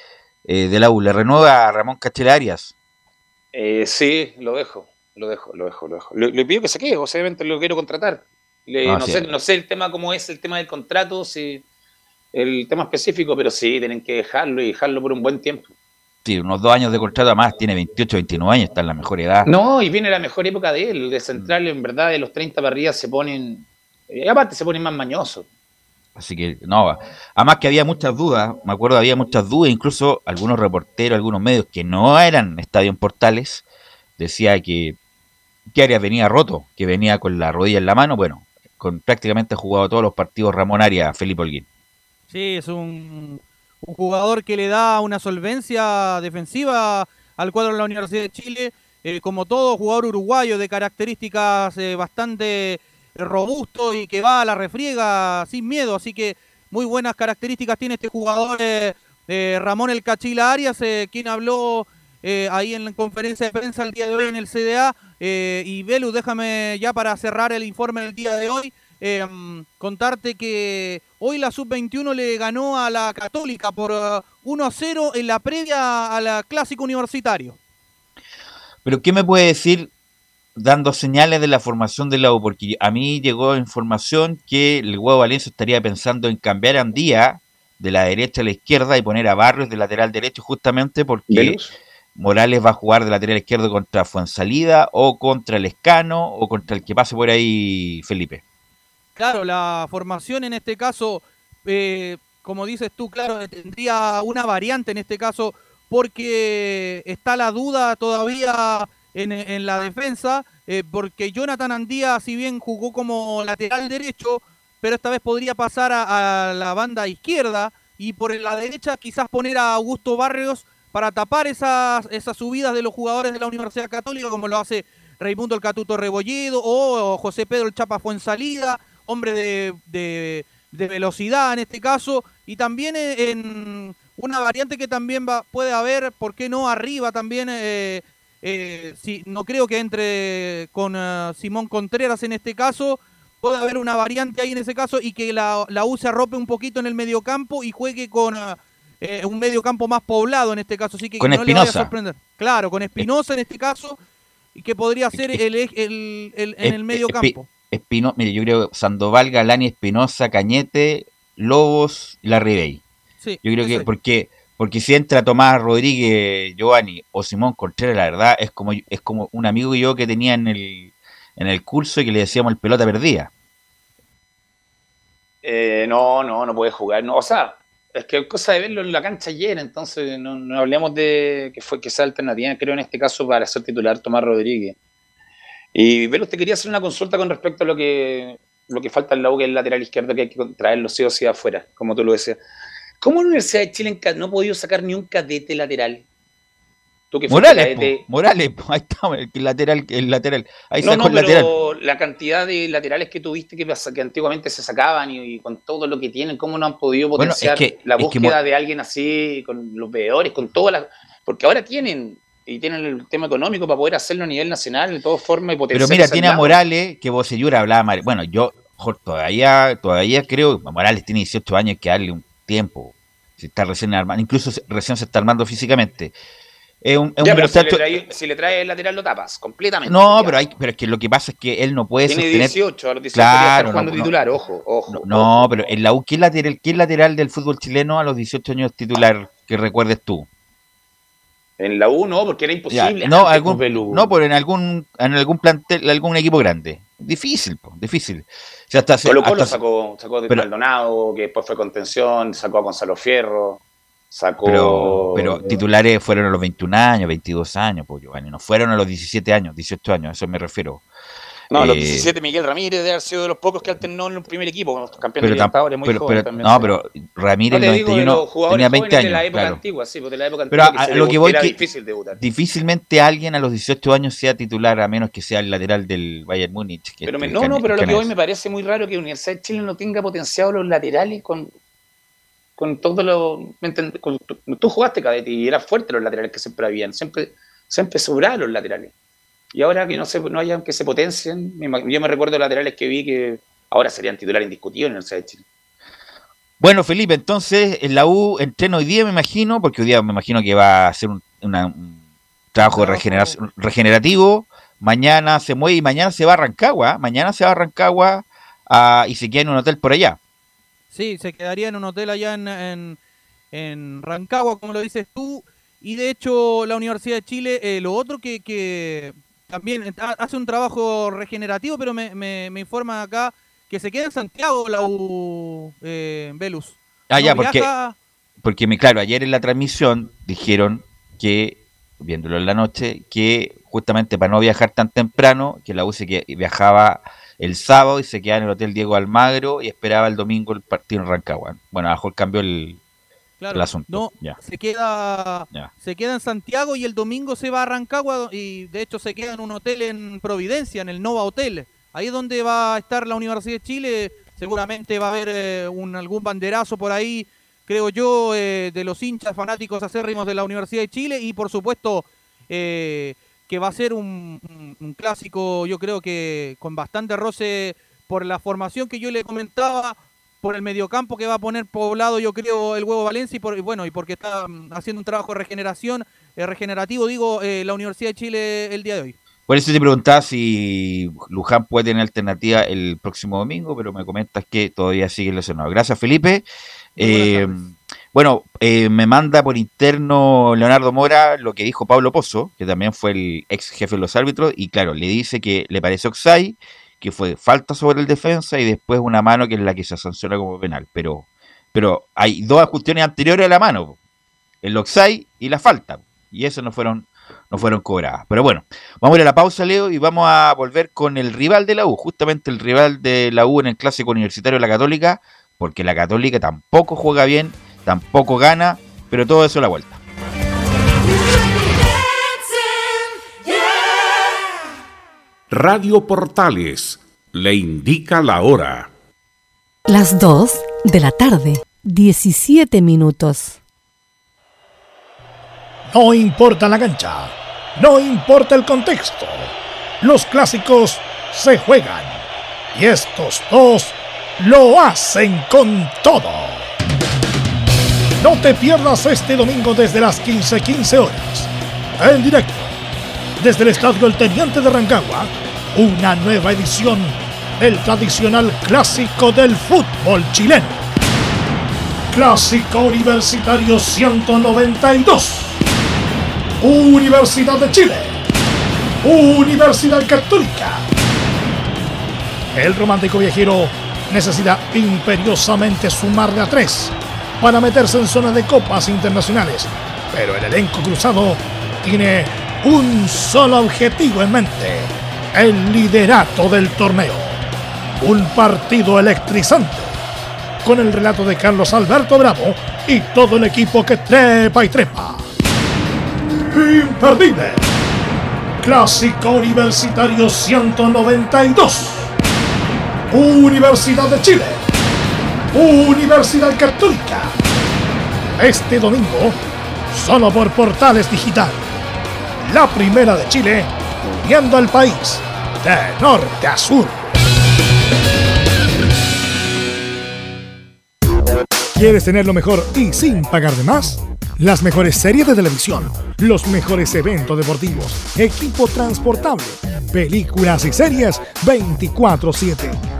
eh, de la U, ¿le renueva a Ramón Cachila Arias? Eh, sí, lo dejo, lo dejo, lo dejo, lo dejo. Le, pido que se quede, obviamente lo quiero contratar. Le- Ah, no, sí. sé, no sé el tema cómo es el tema del contrato, si el tema específico, pero sí, tienen que dejarlo y dejarlo por un buen tiempo. Sí, unos dos años de contrato más, tiene 28, 29 años, está en la mejor edad. No, y viene la mejor época de él, de central, en verdad, de los 30 para arriba se ponen, y aparte se ponen más mañosos. Así que, no, además que había muchas dudas, me acuerdo había muchas dudas, incluso algunos reporteros, algunos medios que no eran Estadio en Portales, decía que, que Arias venía roto, que venía con la rodilla en la mano, bueno, con prácticamente ha jugado todos los partidos Ramón Arias, Felipe Holguín. Sí, es un, un jugador que le da una solvencia defensiva al cuadro de la Universidad de Chile. eh, como todo jugador uruguayo de características eh, bastante robusto y que va a la refriega sin miedo. Así que muy buenas características tiene este jugador eh, Ramón El Cachila Arias, eh, quien habló eh, ahí en la conferencia de prensa el día de hoy en el CDA. y Belu, déjame ya para cerrar el informe del día de hoy. contarte que hoy la sub-21 le ganó a la Católica por eh, 1 a 0 en la previa a la Clásico Universitario. Pero ¿qué me puede decir dando señales de la formación de la U? Porque a mí llegó información que el Huevo Valencia estaría pensando en cambiar a Andía de la derecha a la izquierda y poner a Barrios de lateral derecho justamente porque. Morales va a jugar de lateral izquierdo contra Fuensalida o contra el Escano o contra el que pase por ahí Felipe. Claro, la formación en este caso, eh, como dices tú, claro, tendría una variante en este caso porque está la duda todavía en, la defensa, eh, porque Jonathan Andía, si bien jugó como lateral derecho, pero esta vez podría pasar a, la banda izquierda y por la derecha quizás poner a Augusto Barrios para tapar esas, esas subidas de los jugadores de la Universidad Católica, como lo hace Raimundo el Catuto Rebolledo o José Pedro el Chapa Fuensalida, hombre de, de, de velocidad en este caso, y también en una variante que también va, puede haber, ¿por qué no? Arriba también, eh, eh, si, no creo que entre con uh, Simón Contreras en este caso, puede haber una variante ahí en ese caso y que la, la U se arrope un poquito en el mediocampo y juegue con... Uh, eh, un medio campo más poblado en este caso, así que, con que no Espinosa. le vaya a sorprender. Claro, con Espinosa en este caso, y que podría ser el, el, el, el en el medio campo. Espino, mire, yo creo Sandoval, Galani, Espinosa, Cañete, Lobos y la Ribey. Sí, yo creo que porque porque si entra Tomás Rodríguez, Giovanni o Simón Contreras, la verdad es como es como un amigo yo que tenía en el en el curso y que le decíamos el pelota perdida. Eh, no, no, no puede jugar. No, o sea, es que cosa de verlo en la cancha ayer, entonces no, no hablemos de que fue que sea alternativa, creo en este caso para ser titular Tomás Rodríguez. Y Velo, te quería hacer una consulta con respecto a lo que lo que falta en la U, que es el lateral izquierdo, que hay que traerlo sí o sí afuera, como tú lo decías. ¿Cómo la Universidad de Chile no ha podido sacar ni un cadete lateral? ¿Tú que Morales, cadete... po, Morales, po, ahí está, el lateral, el lateral. Ahí no, sacó no, el lateral. pero la cantidad de laterales que tuviste que, que antiguamente se sacaban y, y, con todo lo que tienen, ¿cómo no han podido potenciar bueno, es que, la es búsqueda que... de alguien así, con los veedores, con todas las... Porque ahora tienen, y tienen el tema económico para poder hacerlo a nivel nacional de todas formas y potenciar Pero mira, tiene a Morales, que Bocellura hablaba, bueno, yo todavía, todavía creo, Morales tiene 18 años, que darle un tiempo, se está recién armando, incluso recién se está armando físicamente. Es un, es ya, un pero muchacho... si, le trae, si le trae el lateral lo tapas completamente. No, pero, hay, pero es que lo que pasa es que él no puede Tiene sostener... 18, a los 18 claro, jugando no, titular, ojo, ojo. No, no ojo. pero en la U, ¿qué lateral, ¿qué lateral del fútbol chileno a los 18 años titular que recuerdes tú? En la U no, porque era imposible. Ya, no, algún, no, pero en algún, en algún plantel, algún equipo grande. Difícil, po, difícil. Sea, hasta, Colo Colo hasta, sacó, sacó de pero, Maldonado, que después fue contención, sacó a Gonzalo Fierro, sacó... Pero, pero titulares fueron a los 21 años, 22 años, pues Giovanni, no fueron a los 17 años, 18 años, a eso me refiero. No, los 17 Miguel Ramírez debe haber sido de los pocos que alternó en el primer equipo, con los campeones de Libertadores, muy pero, joven pero, también. No, pero Ramírez en el 91 tenía 20 años. De la época claro. antigua, sí, pues de la época pero antigua a lo que voy era que difícil debutar. difícilmente alguien a los 18 años sea titular, a menos que sea el lateral del Bayern Múnich. Pero me, no, no, pero lo que hoy me parece muy raro que Universidad de Chile no tenga potenciado los laterales con con todo lo. Con, tú jugaste cadete y eras fuerte los laterales que siempre habían, siempre, siempre sobraban los laterales. Y ahora que no se, no hayan que se potencien, yo me recuerdo laterales que vi que ahora serían titular indiscutido en el de Chile. Bueno, Felipe, entonces en la U entreno hoy día, me imagino, porque hoy día me imagino que va a hacer un, una, un trabajo regeneración, regenerativo. Mañana se mueve y mañana se va a Rancagua. Mañana se va a Rancagua a, y se queda en un hotel por allá. Sí, se quedaría en un hotel allá en, en, en Rancagua, como lo dices tú. Y de hecho, la Universidad de Chile, eh, lo otro que, que también hace un trabajo regenerativo, pero me, me, me informa acá que se queda en Santiago la U eh, Velus. Ah, no ya, porque, porque, claro, ayer en la transmisión dijeron que, viéndolo en la noche, que justamente para no viajar tan temprano, que la U se que viajaba el sábado y se quedaba en el Hotel Diego Almagro y esperaba el domingo el partido en Rancagua. Bueno, a lo mejor cambió el, claro, el asunto. No, se queda se queda en Santiago y el domingo se va a Rancagua y de hecho se queda en un hotel en Providencia, en el Nova Hotel. Ahí es donde va a estar la Universidad de Chile. Seguramente va a haber eh, un, algún banderazo por ahí, creo yo, eh, de los hinchas fanáticos acérrimos de la Universidad de Chile y por supuesto eh, que va a ser un, un, un, clásico, yo creo que con bastante roce por la formación que yo le comentaba, por el mediocampo que va a poner poblado, yo creo, el huevo Valencia y, por, y bueno, y porque está mm, haciendo un trabajo de regeneración, eh, regenerativo, digo, eh, la Universidad de Chile el día de hoy. Por eso te preguntaba si Luján puede tener alternativa el próximo domingo, pero me comentas que todavía sigue lesionado. Gracias, Felipe. Eh, bueno, me manda por interno Leonardo Mora lo que dijo Pablo Pozo, que también fue el ex jefe de los árbitros, y claro, le dice que le parece Oxai, que fue falta sobre el defensa y después una mano que es la que se sanciona como penal. Pero, pero hay dos cuestiones anteriores a la mano, el Oxai y la falta, y eso no fueron no fueron cobradas. Pero bueno, vamos a ir a la pausa, Leo, y vamos a volver con el rival de la U, justamente el rival de la U en el clásico universitario de la Católica, porque la Católica tampoco juega bien, tampoco gana, pero todo eso a la vuelta. Radio Portales le indica la hora. Las 2 de la tarde, 17 minutos. No importa la cancha, no importa el contexto. Los clásicos se juegan y estos dos lo hacen con todo. No te pierdas este domingo desde las 15:15 15 horas. En directo, desde el Estadio El Teniente de Rancagua, una nueva edición del tradicional clásico del fútbol chileno. Clásico Universitario 192. Universidad de Chile. Universidad Católica. El romántico viajero necesita imperiosamente sumar de a tres para meterse en zona de copas internacionales, pero el elenco cruzado tiene un solo objetivo en mente, el liderato del torneo. Un partido electrizante, con el relato de Carlos Alberto Bravo y todo el equipo que trepa y trepa. Imperdible. Clásico Universitario 192. Universidad de Chile. Universidad Católica. Este domingo, solo por Portales Digital. La primera de Chile, uniendo al país de norte a sur. ¿Quieres tener lo mejor y sin pagar de más? Las mejores series de televisión, los mejores eventos deportivos, equipo transportable, películas y series 24/7.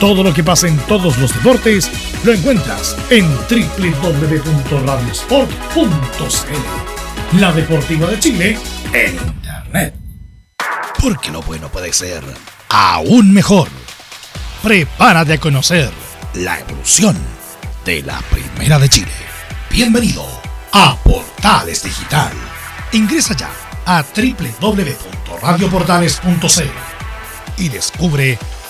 Todo lo que pasa en todos los deportes lo encuentras en www.radiosport.cl. La Deportiva de Chile en Internet. Porque lo bueno puede ser aún mejor. Prepárate a conocer la evolución de la Primera de Chile. Bienvenido a Portales Digital. Ingresa ya a www.radioportales.cl y descubre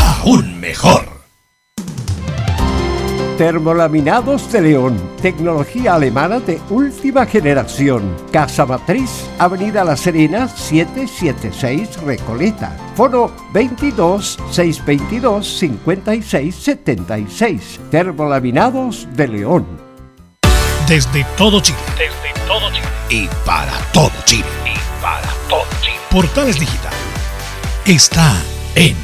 aún mejor. Termolaminados de León, tecnología alemana de última generación. Casa Matriz, Avenida La Serena, 776 Recoleta. Foro 22 622 56 76. Termolaminados de León. Desde todo Chile. Desde todo Chile. Y para todo Chile. Y para todo Chile. Portales Digital está en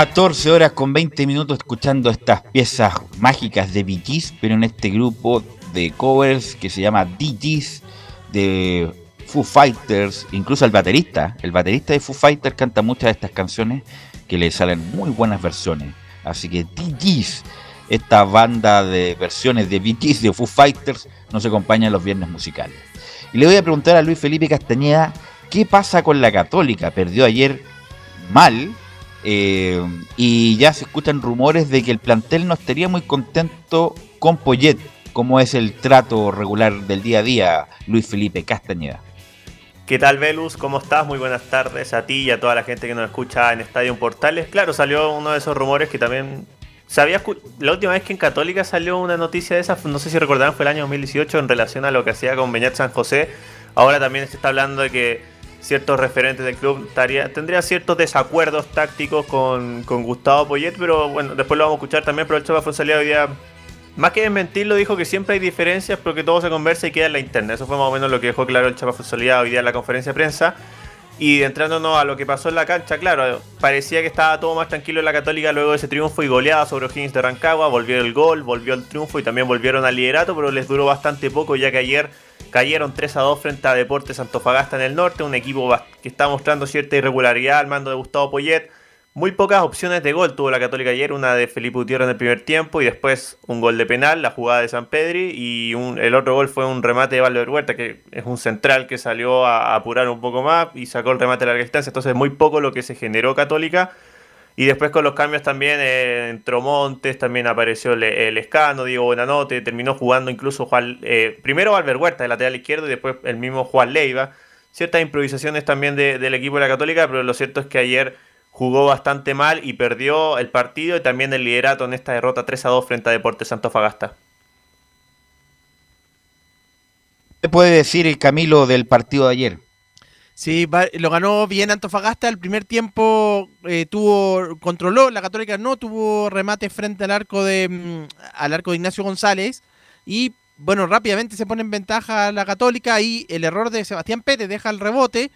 14 horas con 20 minutos escuchando estas piezas mágicas de BTs, pero en este grupo de covers que se llama DJs de Foo Fighters, incluso el baterista, el baterista de Foo Fighters canta muchas de estas canciones que le salen muy buenas versiones. Así que DJs, esta banda de versiones de BTs de Foo Fighters, nos acompaña los viernes musicales. Y le voy a preguntar a Luis Felipe Castañeda, ¿qué pasa con la Católica? Perdió ayer mal eh, y ya se escuchan rumores de que el plantel no estaría muy contento con Poyet. ¿Cómo es el trato regular del día a día, Luis Felipe Castañeda? ¿Qué tal, Velus? ¿Cómo estás? Muy buenas tardes a ti y a toda la gente que nos escucha en Estadio Portales. Claro, salió uno de esos rumores que también se había La última vez que en Católica salió una noticia de esa, no sé si recordarán, fue el año 2018 en relación a lo que hacía con Beñat San José. Ahora también se está hablando de que ciertos referentes del club estaría, tendría ciertos desacuerdos tácticos con, con, Gustavo Poyet, pero bueno, después lo vamos a escuchar también, pero el Chapa fue hoy día, más que desmentirlo, dijo que siempre hay diferencias, pero que todo se conversa y queda en la interna. Eso fue más o menos lo que dejó claro el Chapa Fonsalía hoy día en la conferencia de prensa. Y entrándonos a lo que pasó en la cancha, claro, parecía que estaba todo más tranquilo en la Católica luego de ese triunfo y goleada sobre O'Higgins de Rancagua. Volvió el gol, volvió el triunfo y también volvieron al liderato, pero les duró bastante poco ya que ayer cayeron 3 a 2 frente a Deportes Antofagasta en el norte, un equipo que está mostrando cierta irregularidad al mando de Gustavo Poyet. Muy pocas opciones de gol tuvo la Católica ayer, una de Felipe Gutiérrez en el primer tiempo y después un gol de penal, la jugada de San Pedri y el otro gol fue un remate de Valver Huerta, que es un central que salió a, apurar un poco más y sacó el remate a larga distancia, entonces muy poco lo que se generó Católica. Y después con los cambios también eh, entró también apareció el, Escano, Diego Buenanote, terminó jugando incluso Juan, eh, primero Valver Huerta de lateral izquierdo y después el mismo Juan Leiva. Ciertas improvisaciones también del equipo de la Católica, pero lo cierto es que ayer jugó bastante mal y perdió el partido y también el liderato en esta derrota 3 a 2 frente a Deportes Antofagasta. ¿Qué puede decir el Camilo del partido de ayer? Sí, lo ganó bien Antofagasta. El primer tiempo eh, tuvo controló, la Católica no tuvo remate frente al arco de mm, al arco de Ignacio González y bueno, rápidamente se pone en ventaja la Católica y el error de Sebastián Pérez deja el rebote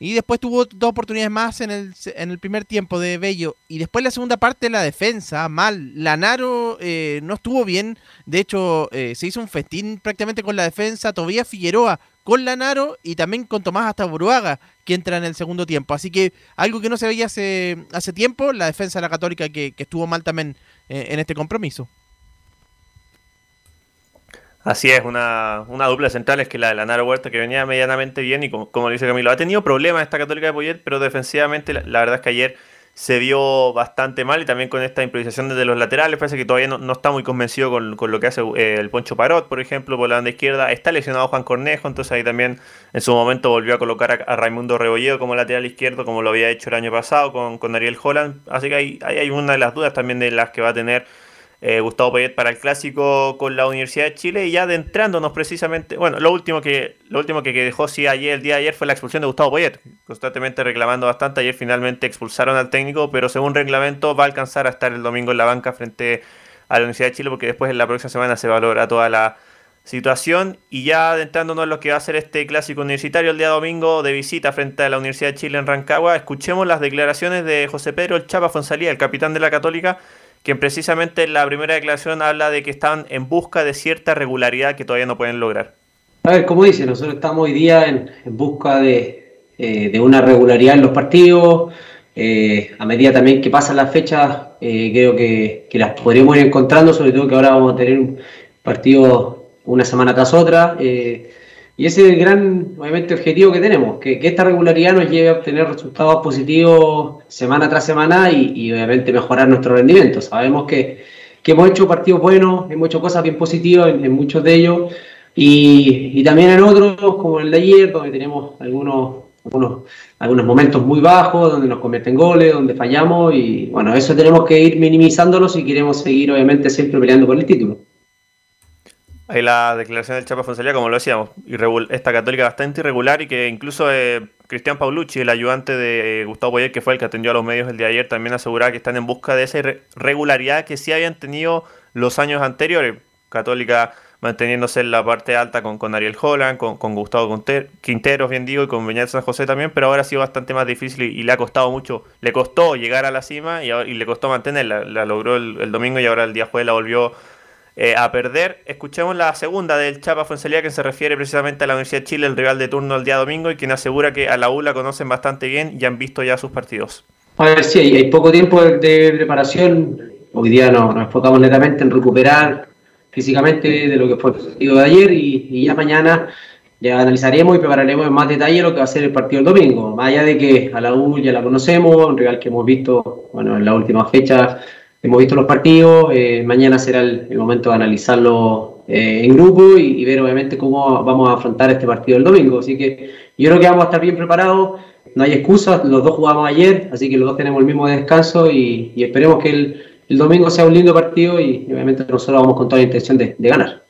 y después tuvo dos oportunidades más en el, en el primer tiempo de Bello. Y después la segunda parte, la defensa, mal. Lanaro eh, no estuvo bien. De hecho, eh, se hizo un festín prácticamente con la defensa. Todavía Figueroa con Lanaro y también con Tomás hasta Buruaga, que entra en el segundo tiempo. Así que algo que no se veía hace, hace tiempo, la defensa de la Católica que, estuvo mal también eh, en este compromiso. Así es, una, una dupla central es que la de la Naro Huerta que venía medianamente bien y como, como dice Camilo, ha tenido problemas esta Católica de Poyet, pero defensivamente la, verdad es que ayer se vio bastante mal y también con esta improvisación desde los laterales, parece que todavía no, está muy convencido con, lo que hace eh, el Poncho Parot, por ejemplo, por la banda izquierda. Está lesionado Juan Cornejo, entonces ahí también en su momento volvió a colocar a, Raimundo Rebolledo como lateral izquierdo, como lo había hecho el año pasado con, con Ariel Holland. Así que ahí, ahí hay una de las dudas también de las que va a tener eh, Gustavo Payet para el clásico con la Universidad de Chile y ya adentrándonos precisamente, bueno, lo último que lo último que dejó sí ayer el día de ayer fue la expulsión de Gustavo Payet, constantemente reclamando bastante, ayer finalmente expulsaron al técnico, pero según reglamento va a alcanzar a estar el domingo en la banca frente a la Universidad de Chile porque después en la próxima semana se valora toda la situación. Y ya adentrándonos en lo que va a ser este clásico universitario el día domingo de visita frente a la Universidad de Chile en Rancagua, escuchemos las declaraciones de José Pedro El Chapa Fonsalía, el capitán de la Católica, quien precisamente en la primera declaración habla de que están en busca de cierta regularidad que todavía no pueden lograr. A ver, como dice, nosotros estamos hoy día en, busca de, eh, una regularidad en los partidos. Eh, a medida también que pasan las fechas, eh, creo que, que, las podremos ir encontrando, sobre todo que ahora vamos a tener un partido una semana tras otra. Y ese es el gran, obviamente, objetivo que tenemos, que, esta regularidad nos lleve a obtener resultados positivos semana tras semana y, obviamente mejorar nuestro rendimiento. Sabemos que, hemos hecho partidos buenos, hemos hecho cosas bien positivas en, muchos de ellos y, también en otros, como el de ayer, donde tenemos algunos, algunos, algunos momentos muy bajos, donde nos convierten goles, donde fallamos y bueno, eso tenemos que ir minimizándolo si queremos seguir, obviamente, siempre peleando por el título. Ahí la declaración del Chapa Fonsalía, como lo decíamos, esta católica bastante irregular y que incluso eh, Cristian Paulucci, el ayudante de eh, Gustavo Boyer, que fue el que atendió a los medios el día de ayer, también aseguraba que están en busca de esa regularidad que sí habían tenido los años anteriores. Católica manteniéndose en la parte alta con, con Ariel Holland, con, con Gustavo Quinter- Quinteros, bien digo, y con Beñat San José también, pero ahora ha sido bastante más difícil y, le ha costado mucho. Le costó llegar a la cima y le costó mantenerla. La logró el, el domingo y ahora el día jueves la volvió eh, a perder. Escuchemos la segunda del Chapa Fuensalía que se refiere precisamente a la Universidad de Chile, el rival de turno el día domingo, y quien asegura que a la U la conocen bastante bien y han visto ya sus partidos. A ver, sí, hay, poco tiempo de, de preparación. Hoy día no- nos enfocamos netamente en recuperar físicamente de lo que fue el partido de ayer y, y ya mañana ya analizaremos y prepararemos en más detalle lo que va a ser el partido del domingo. Más allá de que a la U ya la conocemos, un rival que hemos visto bueno, en la última fecha, hemos visto los partidos, eh, mañana será el, el momento de analizarlo eh, en grupo y, ver obviamente cómo vamos a afrontar este partido del domingo. Así que yo creo que vamos a estar bien preparados, no hay excusas, los dos jugamos ayer, así que los dos tenemos el mismo descanso y, esperemos que el, el domingo sea un lindo partido y, obviamente nosotros vamos con toda la intención de ganar.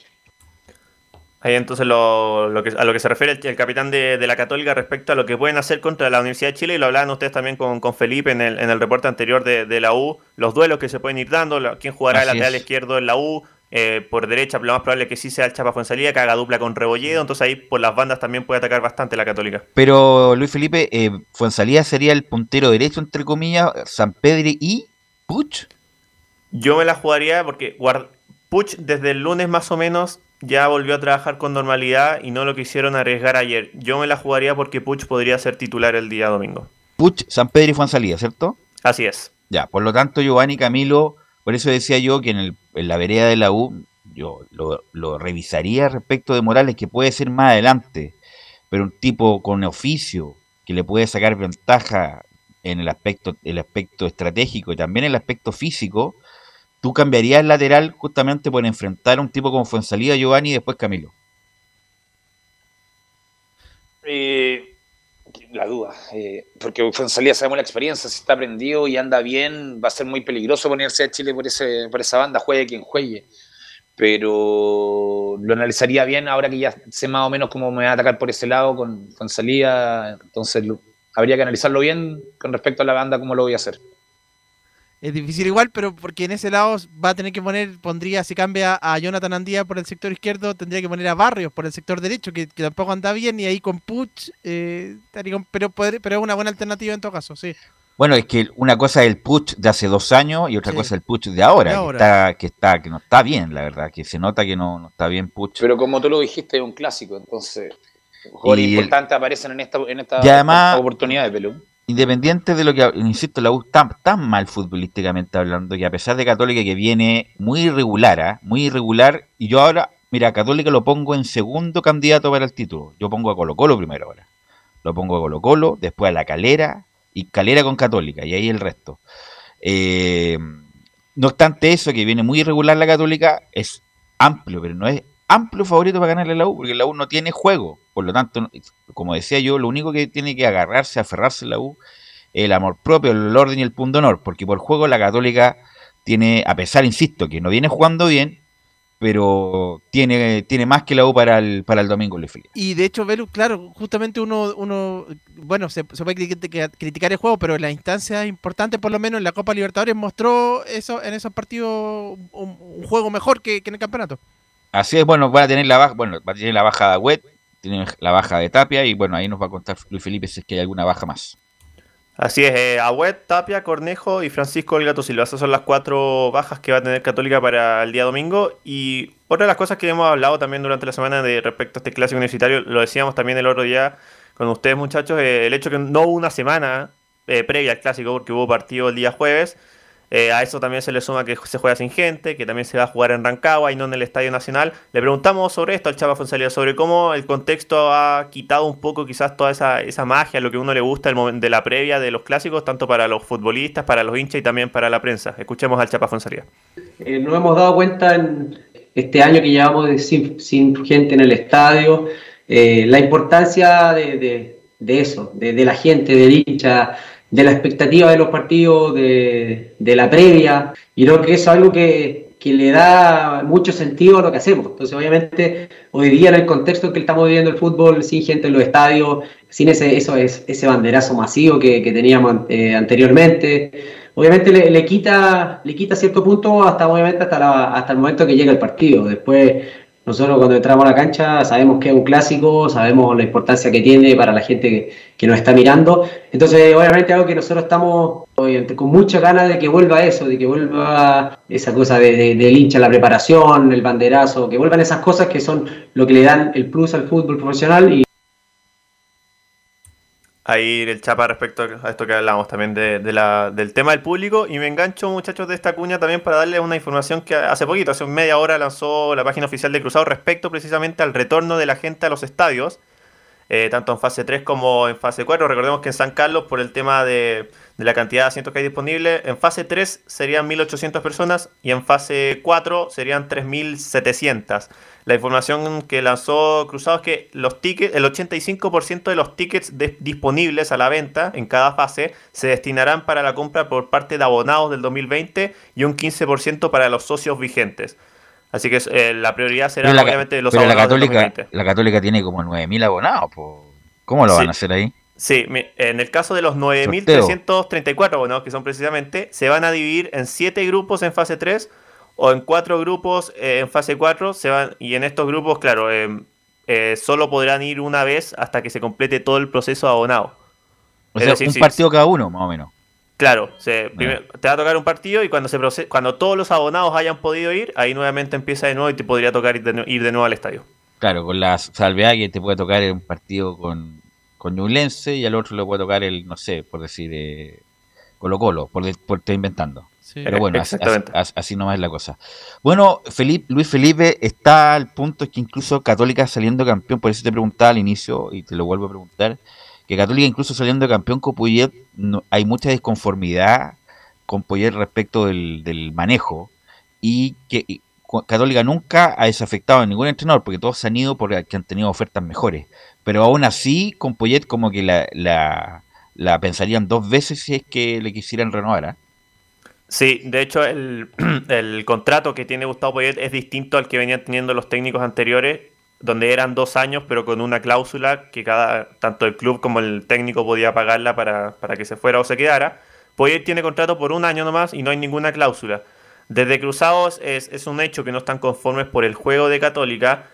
Ahí entonces lo, lo que, a lo que se refiere el, el capitán de, de la Católica respecto a lo que pueden hacer contra la Universidad de Chile, y lo hablaban ustedes también con, con Felipe en el, en el reporte anterior de, de la U, los duelos que se pueden ir dando, la- quién jugará el lateral es. izquierdo en la U, eh, por derecha lo más probable es que sí sea el Chapa Fuensalía, que haga dupla con Rebolledo, entonces ahí por las bandas también puede atacar bastante la Católica. Pero Luis Felipe, eh, Fuensalía sería el puntero derecho, entre comillas, San Pedro y Puch. Yo me la jugaría porque Puch desde el lunes más o menos ya volvió a trabajar con normalidad y no lo quisieron arriesgar ayer. Yo me la jugaría porque Puch podría ser titular el día domingo. Puch, San Pedro y Fuensalía, ¿cierto? Así es. Ya, por lo tanto, Giovanni Camilo, por eso decía yo que en, el- en la vereda de la U, yo lo, lo revisaría respecto de Morales, que puede ser más adelante, pero un tipo con oficio, que le puede sacar ventaja en el aspecto, el aspecto estratégico y también el aspecto físico, tú cambiarías el lateral justamente por enfrentar a un tipo como Fuensalida, Giovanni y después Camilo. Eh, la duda, eh, porque Fuensalía sabemos la experiencia, si está prendido y anda bien, va a ser muy peligroso ponerse a Chile por, ese, por esa banda, juegue quien juegue. Pero lo analizaría bien ahora que ya sé más o menos cómo me va a atacar por ese lado con Fuensalía, entonces habría que analizarlo bien con respecto a la banda, cómo lo voy a hacer. Es difícil igual, pero porque en ese lado va a tener que poner, pondría, si cambia a Jonathan Andía por el sector izquierdo, tendría que poner a Barrios por el sector derecho, que, que tampoco anda bien, y ahí con Puch, eh, pero, pero es una buena alternativa en todo caso, sí. Bueno, es que una cosa es el Puch de hace dos años y otra Sí. cosa es el Puch de ahora, De que está, que está, que no está bien, la verdad, que se nota que no, no está bien Puch. Pero como tú lo dijiste, es un clásico, entonces jugadores importantes aparecen en esta, en esta, Y además- esta oportunidad de Pelú. Independiente de lo que, insisto, la U está tan mal futbolísticamente hablando que a pesar de Católica que viene muy irregular, ¿ah? muy irregular, y yo ahora, mira, Católica lo pongo en segundo candidato para el título. Yo pongo a Colo Colo primero ahora. Lo pongo a Colo Colo, después a la Calera y Calera con Católica, y ahí el resto. Eh, no obstante eso, que viene muy irregular la Católica, es amplio, pero no es amplio favorito para ganarle la U, porque la U no tiene juego. Por lo tanto, como decía yo, lo único que tiene que agarrarse, aferrarse la U, el amor propio, el orden y el punto honor, porque por juego la Católica tiene, a pesar, insisto, que no viene jugando bien, pero tiene, tiene más que la U para el, para el domingo, Luis Felipe. Y de hecho, Velu, claro, justamente uno, uno bueno, se, se puede criticar, criticar el juego, pero en las instancias importantes, por lo menos en la Copa Libertadores, mostró eso en esos partidos un, un juego mejor que, que en el campeonato. Así es, bueno, va a tener la baja, bueno, va a tener la baja de Agüet, tiene la baja de Tapia, y bueno, ahí nos va a contar Luis Felipe si es que hay alguna baja más. Así es, eh, Tapia, Cornejo y Francisco El Gato Silva. Esas son las cuatro bajas que va a tener Católica para el día domingo. Y otra de las cosas que hemos hablado también durante la semana de respecto a este clásico universitario, lo decíamos también el otro día con ustedes muchachos, eh, el hecho que no hubo una semana eh, previa al clásico porque hubo partido el día jueves. Eh, a eso también se le suma que se juega sin gente, que también se va a jugar en Rancagua y no en el Estadio Nacional. Le preguntamos sobre esto al Chava Fonsalía, sobre cómo el contexto ha quitado un poco quizás toda esa, esa magia, lo que uno le gusta el de la previa de los clásicos, tanto para los futbolistas, para los hinchas y también para la prensa. Escuchemos al Chapa Fonsalía. Eh, nos hemos dado cuenta en este año que llevamos sin, gente en el estadio, eh, la importancia de, de- de eso, de, de la gente, del hincha, de la expectativa de los partidos, de, de la previa. Y creo que es algo que, que le da mucho sentido a lo que hacemos. Entonces, obviamente, hoy día en el contexto en que estamos viviendo el fútbol, sin gente en los estadios, sin ese, eso es, ese banderazo masivo que, que teníamos eh, anteriormente, obviamente le, le quita le quita cierto punto hasta obviamente hasta la- hasta el momento que llega el partido después nosotros cuando entramos a la cancha sabemos que es un clásico, sabemos la importancia que tiene para la gente que, nos está mirando. Entonces, obviamente, algo que nosotros estamos con mucha ganas de que vuelva eso, de que vuelva esa cosa de, de- del hincha, la preparación, el banderazo, que vuelvan esas cosas que son lo que le dan el plus al fútbol profesional Ahí el chapa respecto a esto que hablamos también de, del tema del público. Y me engancho, muchachos, de esta cuña también para darles una información que hace poquito, hace media hora, lanzó la página oficial de Cruzado respecto precisamente al retorno de la gente a los estadios, eh, tanto en fase 3 como en fase 4. Recordemos que en San Carlos, por el tema de, de la cantidad de asientos que hay disponibles, en fase 3 serían 1.800 personas y en fase 4 serían 3.700. La información que lanzó Cruzado es que los tickets, el 85% de los tickets de- disponibles a la venta en cada fase se destinarán para la compra por parte de abonados del 2020 y un 15% para los socios vigentes. Así que eh, la prioridad será la, obviamente los pero la abonados del católica, 2020. la católica tiene como 9.000 abonados. po. ¿Cómo lo Sí. van a hacer ahí? Sí, en el caso de los 9.334 abonados que son precisamente, se van a dividir en 7 grupos en fase 3 o en 4 grupos eh, en fase 4. Se van, y en estos grupos, claro, eh, eh, solo podrán ir una vez hasta que se complete todo el proceso abonado. O Es sea, decir, un partido cada uno, más o menos. Claro, se- primero- te va a tocar un partido y cuando se proce- cuando todos los abonados hayan podido ir, ahí nuevamente empieza de nuevo y te podría tocar ir de, ir de nuevo al estadio. Claro, con la salvedad que te puede tocar un partido con, con Ñublense y al otro le puede tocar el, no sé, por decir, eh, Colo Colo, por, de- por estar inventando. Sí. Pero bueno, así, así- así nomás es la cosa. Bueno, Felipe, Luis Felipe está al punto es que incluso Católica saliendo campeón, por eso te preguntaba al inicio y te lo vuelvo a preguntar, que Católica incluso saliendo campeón con Puyet, no- hay mucha disconformidad con Puyet respecto del, del manejo y que y Católica nunca ha desafectado a ningún entrenador porque todos se han ido porque han tenido ofertas mejores. Pero aún así, con Poyet como que la, la, pensarían dos veces si es que le quisieran renovar. ¿ah? Sí, de hecho el, el contrato que tiene Gustavo Poyet es distinto al que venían teniendo los técnicos anteriores, donde eran dos años, pero con una cláusula que cada tanto el club como el técnico podía pagarla para, para que se fuera o se quedara. Poyet tiene contrato por un año nomás y no hay ninguna cláusula. Desde Cruzados es, es un hecho que no están conformes por el juego de Católica,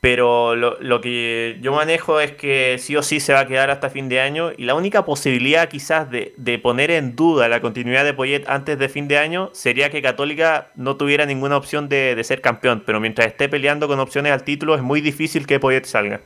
pero lo, lo que yo manejo es que sí o sí se va a quedar hasta fin de año y la única posibilidad quizás de, de poner en duda la continuidad de Poyet antes de fin de año sería que Católica no tuviera ninguna opción de, de ser campeón, pero mientras esté peleando con opciones al título es muy difícil que Poyet salga.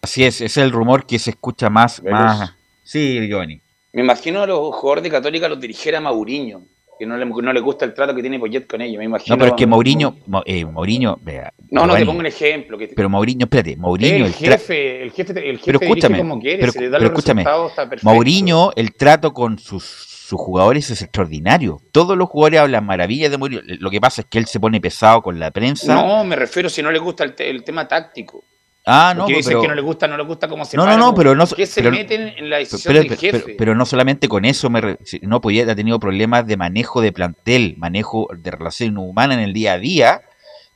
Así es, ese es el rumor que se escucha más. más... Sí, Giovanni. Me imagino a los jugadores de Católica los dirigiera Mauriño, que no le, no le gusta el trato que tiene Poyet con ellos. Me imagino. No, pero es que Mourinho, Mo- eh, Mourinho, vea, No, no, te pongo un ejemplo. Que Pero Mourinho, espérate, Mourinho, el jefe, el jefe, el jefe pero escúchame, como quiere, pero, se le da pero los escúchame, está. Mourinho, el trato con sus, sus jugadores es extraordinario. Todos los jugadores hablan maravillas de Mourinho. Lo que pasa es que él se pone pesado con la prensa. No, me refiero si no le gusta el, te- el tema táctico. Ah, no, Porque dicen pero, que no le gusta, no le gusta cómo se No, no, no, pero no- ¿Qué se pero- meten en la decisión pero, del jefe? pero no solamente con eso, me re- no Poyet ha tenido problemas de manejo de plantel, manejo de relación humana en el día a día,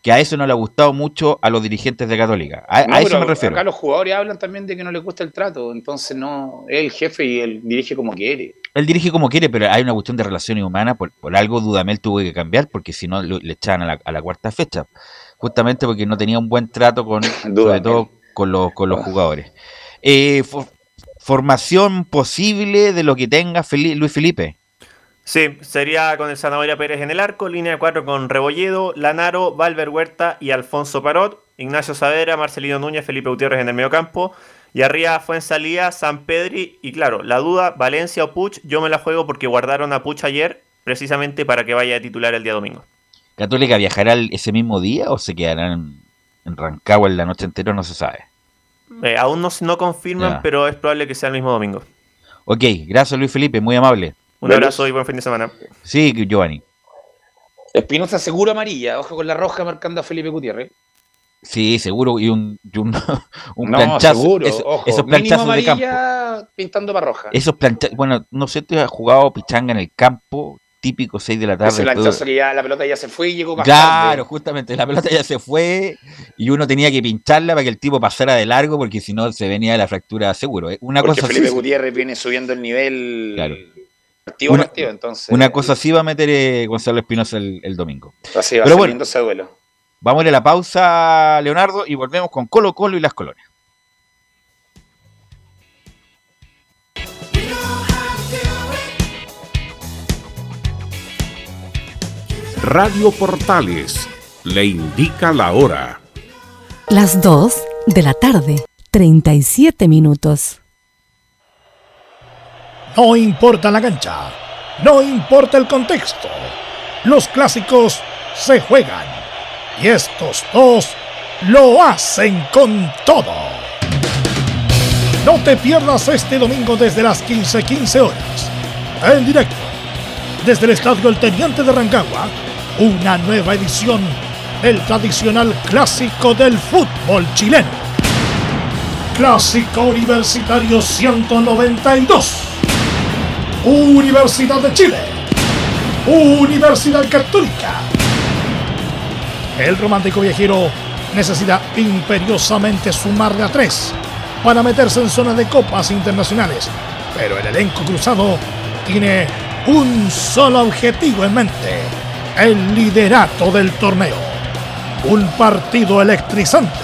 que a eso no le ha gustado mucho a los dirigentes de Católica. A, No, a eso me refiero. Acá los jugadores hablan también de que no les gusta el trato, entonces no, es el jefe y él dirige como quiere. Él dirige como quiere, pero hay una cuestión de relaciones humanas. Por, por algo Dudamel tuvo que cambiar, porque si no le echaban a la, a la cuarta fecha. Justamente porque no tenía un buen trato con, sobre todo con los, con los jugadores. Eh, fo- formación posible de lo que tenga Feli- Luis Felipe. Sí, sería con el Zanahoria Pérez en el arco, línea de cuatro con Rebolledo, Lanaro, Valver Huerta y Alfonso Parot, Ignacio Saavedra, Marcelino Núñez, Felipe Gutiérrez en el mediocampo, y arriba Fuensalía, San Pedri, y claro, la duda, Valencia o Puch, yo me la juego porque guardaron a Puch ayer, precisamente para que vaya a titular el día domingo. ¿Católica viajará ese mismo día o se quedará en, en Rancagua en la noche entera? No se sabe. Eh, aún no, no confirman, Ya. pero es probable que sea el mismo domingo. Ok, gracias Luis Felipe, muy amable. Un abrazo y buen fin de semana. Sí, Giovanni. Espinosa seguro amarilla, ojo con la roja marcando a Felipe Gutiérrez. Sí, seguro. Y un, y un, un no, planchazo. seguro, eso- ojo, esos mínimo planchazos de campo. amarilla pintando para roja. Esos planchazos. Bueno, no sé, tú has jugado pichanga en el campo, típico 6 de la tarde. La pelota ya se fue y llegó más Claro, tarde. justamente, la pelota ya se fue y uno tenía que pincharla para que el tipo pasara de largo porque si no se venía la fractura seguro. ¿eh? Una Porque cosa Felipe así, Gutiérrez viene subiendo el nivel Claro. partido Una- partido, entonces una cosa así va a meter eh, Gonzalo Espinosa el, el domingo. así va Pero bueno, ese duelo. Vamos a ir a la pausa, Leonardo, y volvemos con Colo Colo y las colonias. Radio Portales le indica la hora. Las 2 de la tarde, 37 minutos. No importa la cancha, no importa el contexto. Los clásicos se juegan y estos dos lo hacen con todo. No te pierdas este domingo desde las 15:15 horas. En directo, desde el Estadio El Teniente de Rancagua, una nueva edición del tradicional clásico del fútbol chileno. Clásico Universitario 192. Universidad de Chile. Universidad Católica. El romántico viajero necesita imperiosamente sumar de a tres para meterse en zona de copas internacionales. Pero el elenco cruzado tiene un solo objetivo en mente, el liderato del torneo. Un partido electrizante,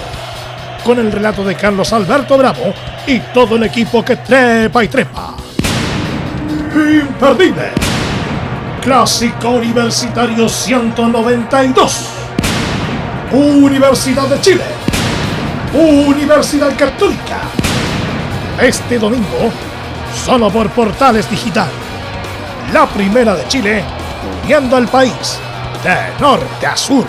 con el relato de Carlos Alberto Bravo y todo el equipo que trepa y trepa. Imperdible. Clásico Universitario 192. Universidad de Chile. Universidad Católica. Este domingo, solo por Portales Digital. La primera de Chile, uniendo al país de norte a sur.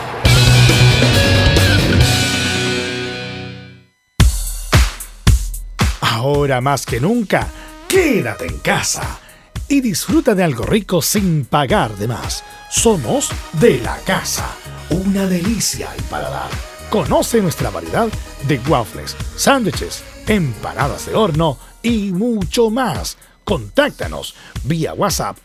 Ahora más que nunca, quédate en casa y disfruta de algo rico sin pagar de más. Somos de la casa, una delicia al paladar. Conoce nuestra variedad de waffles, sándwiches, empanadas de horno y mucho más. Contáctanos vía WhatsApp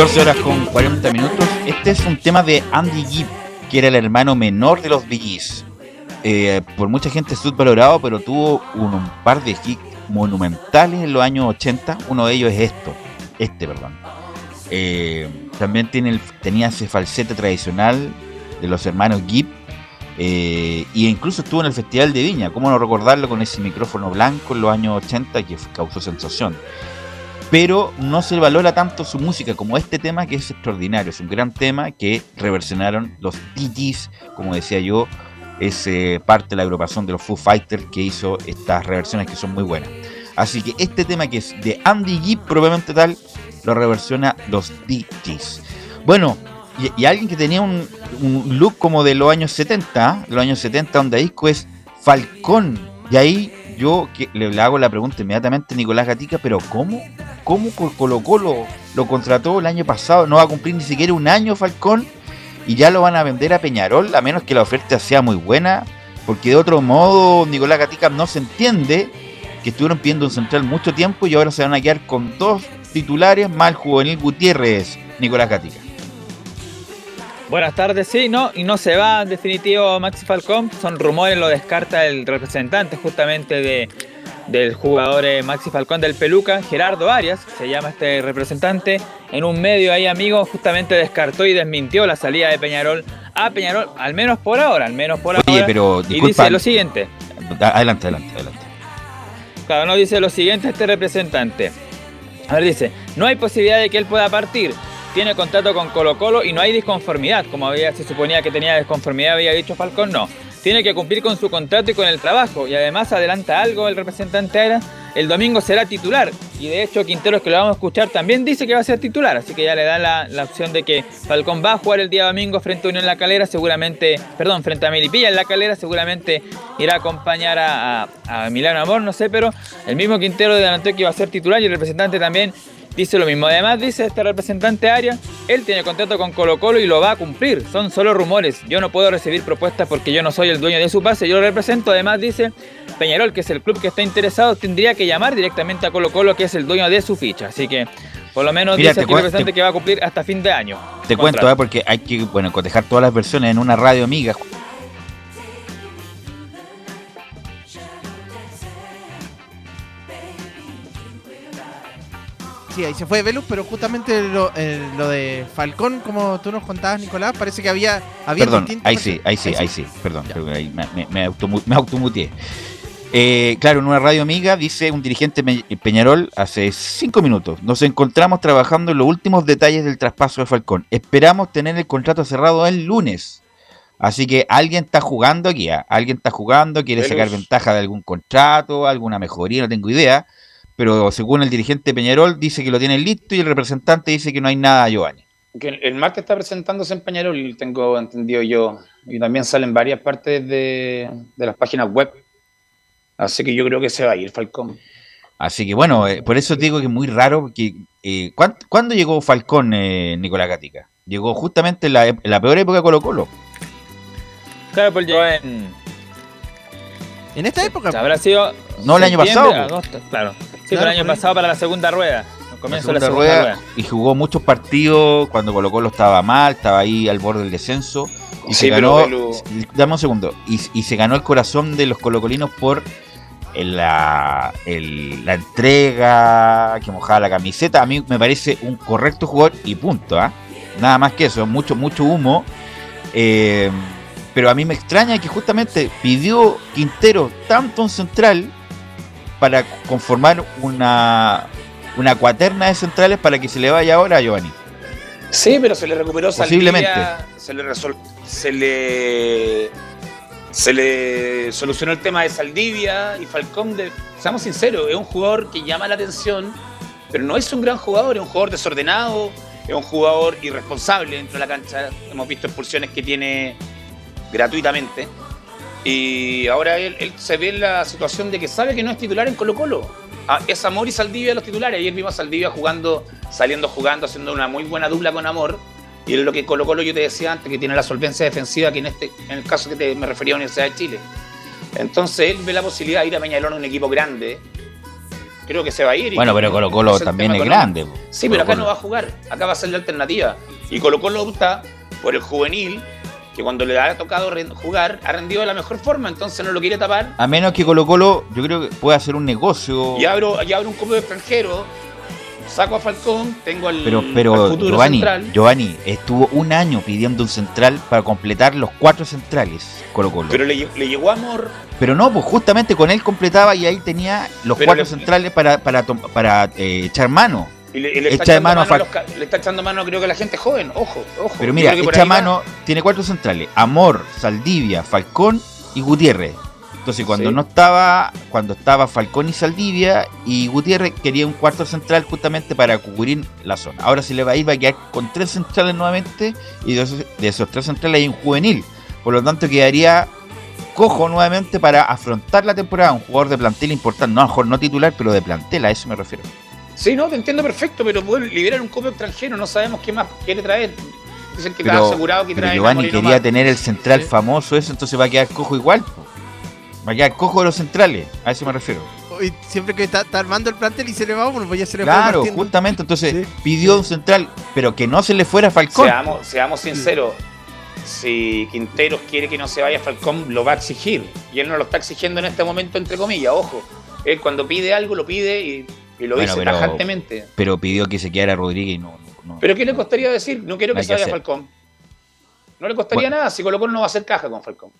14 horas con 40 minutos. Este es un tema de Andy Gibb, que era el hermano menor de los Bee Gees. Eh, por mucha gente subvalorado, pero tuvo un, par de hits monumentales en los años 80. Uno de ellos es esto, este, perdón. Eh, también tiene tenía ese falsete tradicional de los hermanos Gibb. eh, y incluso estuvo en el Festival de Viña. ¿Cómo no recordarlo con ese micrófono blanco en los años 80 que causó sensación? Pero no se valora tanto su música como este tema que es extraordinario, es un gran tema que reversionaron los DJs, como decía yo, es eh, parte de la agrupación de los Foo Fighters que hizo estas reversiones que son muy buenas. Así que este tema que es de Andy Gibb, probablemente tal, lo reversiona los DJs. Bueno, y, alguien que tenía un, look como de los años 70, de los años 70, donde disco es Falcón. Y ahí yo le hago la pregunta inmediatamente a Nicolás Gatica, pero ¿cómo? ¿Cómo Col- Colo Colo lo contrató el año pasado? No va a cumplir ni siquiera un año Falcón y ya lo van a vender a Peñarol, a menos que la oferta sea muy buena, porque de otro modo Nicolás Gatica no se entiende que estuvieron pidiendo un central mucho tiempo y ahora se van a quedar con dos titulares más juvenil Gutiérrez, Nicolás Gatica. Buenas tardes, sí, no, y no se va en definitivo Maxi Falcón, son rumores, lo descarta el representante justamente de, del jugador eh, Maxi Falcón del Peluca, Gerardo Arias, se llama este representante, en un medio ahí amigo justamente descartó y desmintió la salida de Peñarol a Peñarol, al menos por ahora, al menos por Oye, ahora. pero y disculpa. dice lo siguiente, Adelante, adelante, adelante. Claro, no dice lo siguiente este representante. A ver, dice, no hay posibilidad de que él pueda partir. Tiene contrato con Colo Colo y no hay disconformidad, como había, se suponía que tenía disconformidad, había dicho Falcón, no. Tiene que cumplir con su contrato y con el trabajo. Y además adelanta algo el representante era, el domingo será titular. Y de hecho Quinteros, que lo vamos a escuchar, también dice que va a ser titular. Así que ya le da la, la opción de que Falcón va a jugar el día domingo frente a Unión La Calera, seguramente, perdón, frente a Milipilla en La Calera, seguramente irá a acompañar a, a, Milano Amor, no sé, pero el mismo Quintero de delantero que va a ser titular y el representante también dice lo mismo. Además, dice este representante Arias, él tiene contrato con Colo Colo y lo va a cumplir. Son solo rumores. Yo no puedo recibir propuestas porque yo no soy el dueño de su pase, yo lo represento. Además, dice Peñarol, que es el club que está interesado, tendría que llamar directamente a Colo Colo, que es el dueño de su ficha. Así que, por lo menos Mira, dice aquí representante te- que va a cumplir hasta fin de año. Te Contrato. cuento, ¿eh? porque hay que bueno, cotejar todas las versiones en una radio amiga. Ahí se fue Velus, pero justamente lo, eh, lo de Falcón, como tú nos contabas, Nicolás, parece que había, había Perdón, ahí sí, ahí sí, ahí sí, perdón, ahí me, me, me automu- me automuteé. Eh, claro, en una radio amiga dice un dirigente Pe- Peñarol hace cinco minutos. Nos encontramos trabajando en los últimos detalles del traspaso de Falcón. Esperamos tener el contrato cerrado el lunes. Así que alguien está jugando aquí, ¿ah? alguien está jugando, quiere Velus. sacar ventaja de algún contrato, alguna mejoría, no tengo idea. Pero según el dirigente Peñarol, dice que lo tiene listo y el representante dice que no hay nada, Giovanni. Que el- el martes está presentándose en Peñarol, tengo entendido yo. Y también salen varias partes de, de las páginas web. Así que yo creo que se va a ir Falcón. Así que bueno, eh, por eso digo que es muy raro. Porque, eh, ¿cuán- ¿Cuándo llegó Falcón, eh, Nicolás Gatica? Llegó justamente en la, en la peor época de Colo Colo. Claro, pues llegó en. En esta época. Habrá sido. No, el año pasado, po. agosto, claro. Sí, Claro, pero el año pasado para la segunda rueda. La comienzo la segunda rueda, rueda. y jugó muchos partidos cuando Colo Colo estaba mal, estaba ahí al borde del descenso. Y Sí, se pero ganó, Belu- dame un segundo, y, y se ganó el corazón de los colocolinos por el- la, el- la entrega, que mojaba la camiseta. A mí me parece un correcto jugador y punto. ¿ah? Nada más que eso, mucho, mucho humo. Eh, pero a mí me extraña que justamente pidió Quintero tanto un central para conformar una, una cuaterna de centrales para que se le vaya ahora a Giovanni. Sí, pero se le recuperó Saldivia, Posiblemente. Se le, resol- se le se le solucionó el tema de Saldivia y Falcón. De, seamos sinceros, es un jugador que llama la atención, pero no es un gran jugador, es un jugador desordenado, es un jugador irresponsable dentro de la cancha. Hemos visto expulsiones que tiene gratuitamente. Y ahora él, él se ve en la situación de que sabe que no es titular en Colo Colo. Ah, es Amor y Saldivia los titulares. Ayer vimos a Saldivia jugando, saliendo jugando, haciendo una muy buena dupla con Amor. Y es lo que Colo Colo yo te decía antes, que tiene la solvencia defensiva, que en este, en el caso que te- me refería a la Universidad de Chile. Entonces él ve la posibilidad de ir a Peñalón, un equipo grande, creo que se va a ir. Bueno, pero Colo Colo también es grande. Sí, pero acá no va a jugar. Acá va a ser la alternativa. Y Colo Colo opta por el juvenil, que cuando le ha tocado jugar, ha rendido de la mejor forma, entonces no lo quiere tapar. A menos que Colo Colo, yo creo que puede hacer un negocio. Y abro, y abro un cupo de extranjero, saco a Falcón, tengo al, Pero, al pero futuro Giovanni, central. Giovanni estuvo un año pidiendo un central para completar los cuatro centrales Colo Colo. Pero le, le llegó amor. Pero no, pues justamente con él completaba y ahí tenía los Pero cuatro le- centrales para, para, para eh, echar mano. Y le, y le está de echando mano a los le está echando mano, creo que a la gente joven. Ojo, ojo. Pero mira, echa va. mano, tiene cuatro centrales, Amor, Saldivia, Falcón y Gutiérrez. Entonces cuando Sí. no estaba, cuando estaba Falcón y Saldivia y Gutiérrez quería un cuarto central justamente para cubrir la zona. Ahora se le va a ir, va a quedar con tres centrales nuevamente y de esos, de esos tres centrales hay un juvenil. Por lo tanto quedaría cojo nuevamente para afrontar la temporada. Un jugador de plantel importante, no a lo mejor no titular, pero de plantel, a eso me refiero. Sí, no, te entiendo perfecto, pero puede liberar un copio extranjero, no sabemos qué más quiere traer. Dicen que está Pero, asegurado que pero trae Giovanni quería más. tener el central famoso eso, entonces va a quedar cojo igual. Va a quedar cojo de los centrales, a eso me refiero. Y siempre que está, está armando el plantel y se le va uno, pues ya se le Claro, justamente, entonces pidió un central, pero que no se le fuera a Falcón. Seamos, seamos sinceros, si Quinteros quiere que no se vaya Falcón, lo va a exigir. Y él no lo está exigiendo en este momento, entre comillas, ojo. Él cuando pide algo, lo pide y, y lo Bueno, dice pero- tajantemente. Pero pidió que se quedara Rodríguez y no. no-. Pero ¿qué le costaría decir? No quiero que se vaya. Falcón. No le costaría Bueno. nada si Colo Colo no va a hacer caja con Falcón.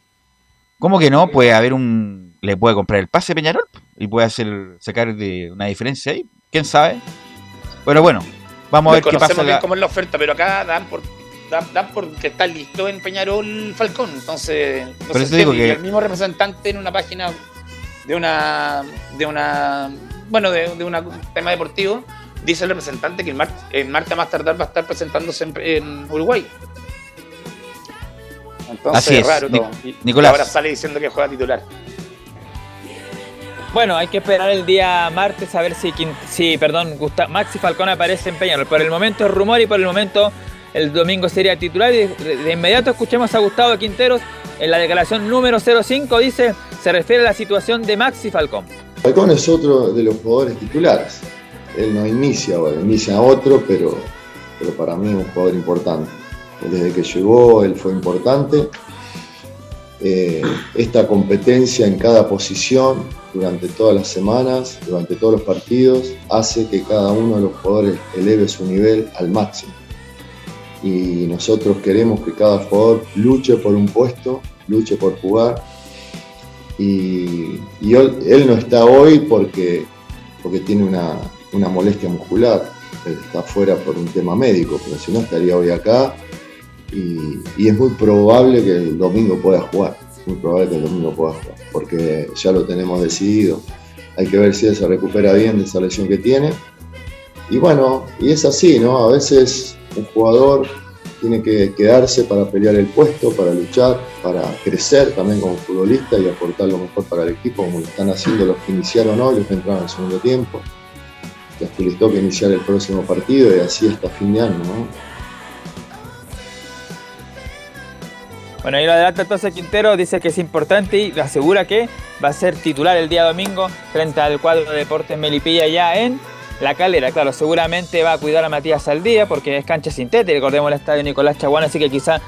¿Cómo que no? Puede haber un. Le puede comprar el pase Peñarol y puede hacer sacar de una diferencia ahí. ¿Quién sabe? Pero bueno, vamos a ver qué pasa. bien cómo es la oferta, pero acá dan por dan, dan por que está listo en Peñarol Falcón. Entonces, no eso digo que- el mismo representante en una página de una de una bueno, de, de una- un tema deportivo, dice el representante que el, mar- el martes a más tardar va a estar presentándose en, en Uruguay. Entonces, Así es, raro Nic- todo. Y- Nicolás. Y ahora sale diciendo que juega titular. Bueno, hay que esperar el día martes a ver si, Quin- si perdón, Gusta- Maxi Falcón aparece en Peñarol. Por el momento es rumor y por el momento el domingo sería titular. Y de, inmediato escuchemos a Gustavo Quinteros en la declaración número 05. Dice, se refiere a la situación de Maxi Falcón. Falcón es otro de los jugadores titulares. Él no inicia ahora, inicia a otro, pero, pero para mí es un jugador importante. Desde que llegó, él fue importante. Eh, esta competencia en cada posición durante todas las semanas, durante todos los partidos, hace que cada uno de los jugadores eleve su nivel al máximo. Y nosotros queremos que cada jugador luche por un puesto, luche por jugar y, él, no está hoy porque, porque tiene una, una molestia muscular, él está fuera por un tema médico, pero si no estaría hoy acá y, y es muy probable que el domingo pueda jugar, muy probable que el domingo pueda jugar, porque ya lo tenemos decidido. Hay que ver si él se recupera bien de esa lesión que tiene. Y bueno, y es así, ¿no? A veces un jugador tiene que quedarse para pelear el puesto, para luchar, para crecer también como futbolista y aportar lo mejor para el equipo, como lo están haciendo los que iniciaron hoy, los que entraron en segundo tiempo. Los que les toca iniciar el próximo partido y así hasta fin de año, ¿no? Bueno, ahí lo adelanta entonces Quintero, dice que es importante y asegura que va a ser titular el día domingo frente al cuadro de Deportes Melipilla ya en La Calera. Claro, seguramente va a cuidar a Matías Saldía porque es cancha sintética, recordemos el estadio Nicolás Chaguán, así que quizá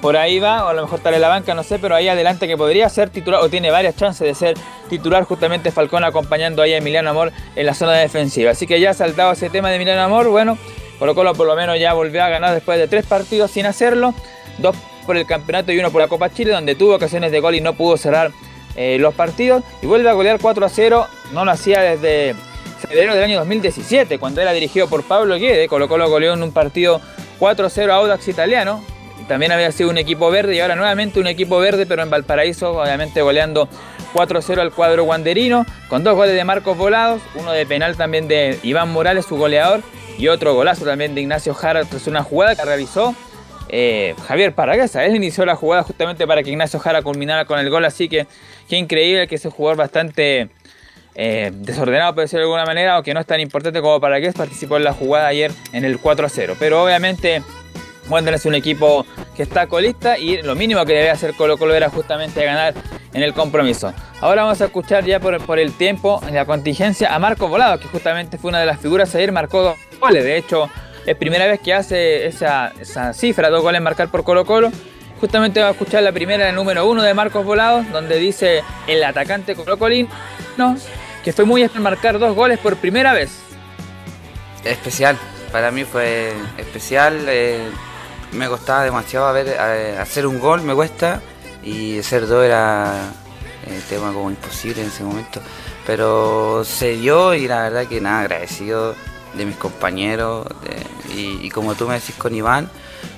por ahí va, o a lo mejor estará en la banca, no sé, pero ahí adelante que podría ser titular, o tiene varias chances de ser titular justamente Falcón acompañando ahí a Emiliano Amor en la zona defensiva. Así que ya saltado ese tema de Emiliano Amor, bueno, Colo Colo por lo menos ya volvió a ganar después de tres partidos sin hacerlo, dos por el campeonato y uno por la Copa Chile, donde tuvo ocasiones de gol y no pudo cerrar eh, los partidos, y vuelve a golear 4 a 0, no lo hacía desde febrero del año 2017, cuando era dirigido por Pablo Guede, Colo Colo goleó en un partido 4-0 a Audax Italiano, también había sido un equipo verde y ahora nuevamente un equipo verde, pero en Valparaíso, obviamente goleando 4-0 al cuadro guanderino, con dos goles de Marcos Volados, uno de penal también de Iván Morales, su goleador, y otro golazo también de Ignacio Jara, tras una jugada que realizó eh, Javier Parraguesa. Él inició la jugada justamente para que Ignacio Jara culminara con el gol, así que qué increíble que ese jugador bastante eh, desordenado, por decirlo de alguna manera, o que no es tan importante como Parragués, participó en la jugada ayer en el 4-0. Pero obviamente Wander es un equipo que está colista y lo mínimo que debe hacer Colo Colo era justamente ganar en el compromiso. Ahora vamos a escuchar ya por, el tiempo, en la contingencia, a Marco Volado, que justamente fue una de las figuras ayer, marcó dos goles. De hecho, es primera vez que hace esa, esa cifra, dos goles marcar por Colo Colo. Justamente vamos a escuchar la primera, el número uno de Marcos Volados, donde dice el atacante colocolino que fue muy especial marcar dos goles por primera vez. Especial, para mí fue especial. eh, me costaba demasiado ver, eh, hacer un gol, me cuesta, y hacer dos era eh, tema como imposible en ese momento. Pero se dio y la verdad que nada, agradecido de mis compañeros. y como tú me decís con Iván,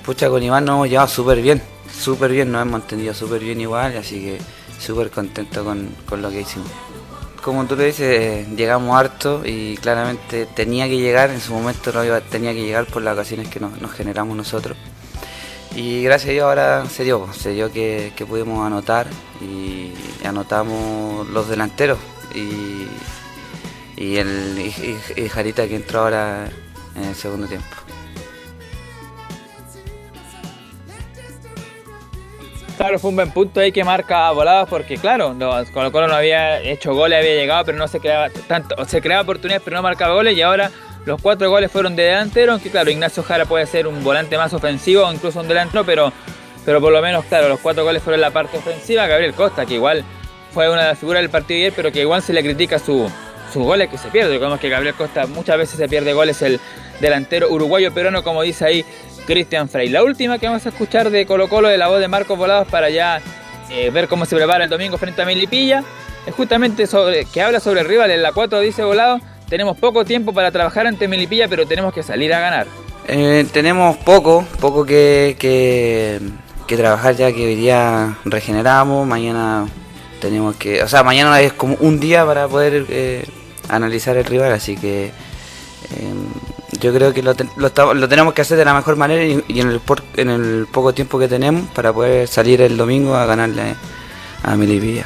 pucha, con Iván nos hemos llevado súper bien, súper bien, nos hemos entendido súper bien igual, así que súper contento con, con lo que hicimos. Como tú le dices, llegamos harto y claramente tenía que llegar, en su momento no tenía que llegar por las ocasiones que nos, generamos nosotros. Y gracias a Dios ahora se dio, se dio que, pudimos anotar y anotamos los delanteros y, y el y Jarita que entró ahora en el segundo tiempo. Claro, fue un buen punto ahí que marca Volados porque claro, no, Colo Colo no había hecho goles, había llegado, pero no se creaba tanto, se creaba oportunidades, pero no marcaba goles y ahora los cuatro goles fueron de delantero, aunque claro, Ignacio Jara puede ser un volante más ofensivo o incluso un delantero, pero, pero por lo menos, claro, los cuatro goles fueron la parte ofensiva. Gabriel Costa, que igual fue una de las figuras del partido de ayer, pero que igual se le critica su, sus goles que se pierde. Recordemos que Gabriel Costa muchas veces se pierde goles el delantero uruguayo peruano, como dice ahí Cristian Frey. La última que vamos a escuchar de Colo Colo de la voz de Marcos Volados para ya eh, ver cómo se prepara el domingo frente a Milipilla. Es justamente sobre, que habla sobre el rival. En la 4 dice Volado, tenemos poco tiempo para trabajar ante Milipilla, pero tenemos que salir a ganar. Eh, tenemos poco, poco que, que, trabajar ya que hoy día regeneramos, mañana tenemos que, o sea, mañana es como un día para poder eh, analizar el rival, así que yo creo que lo, lo, lo tenemos que hacer de la mejor manera y, en, el por- en el poco tiempo que tenemos para poder salir el domingo a ganarle a Milipilla.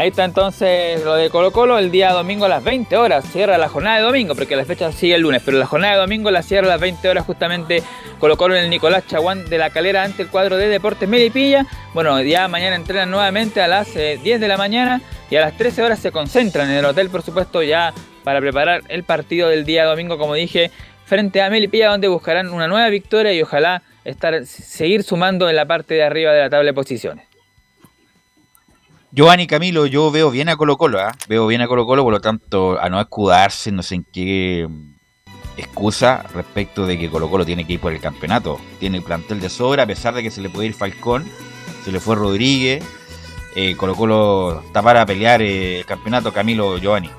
Ahí está entonces lo de Colo Colo el día domingo a las 20 horas. Cierra la jornada de domingo, porque la fecha sigue el lunes, pero la jornada de domingo la cierra a las 20 horas justamente Colo Colo en el Nicolás Chaguán de la Calera ante el cuadro de Deportes Melipilla. Bueno, ya mañana entrenan nuevamente a las eh, 10 de la mañana y a las 13 horas se concentran en el hotel, por supuesto, ya para preparar el partido del día domingo, como dije, frente a Melipilla, donde buscarán una nueva victoria y ojalá estar, seguir sumando en la parte de arriba de la tabla de posiciones. Giovanni Camilo, yo veo bien a Colo Colo, ¿ah? veo bien a Colo Colo, por lo tanto, a no escudarse, no sé en qué mm, excusa respecto de que Colo Colo tiene que ir por el campeonato. Tiene el plantel de sobra, a pesar de que se le puede ir Falcón, se le fue Rodríguez, eh, Colo Colo está para pelear eh, el campeonato, Camilo Giovanni.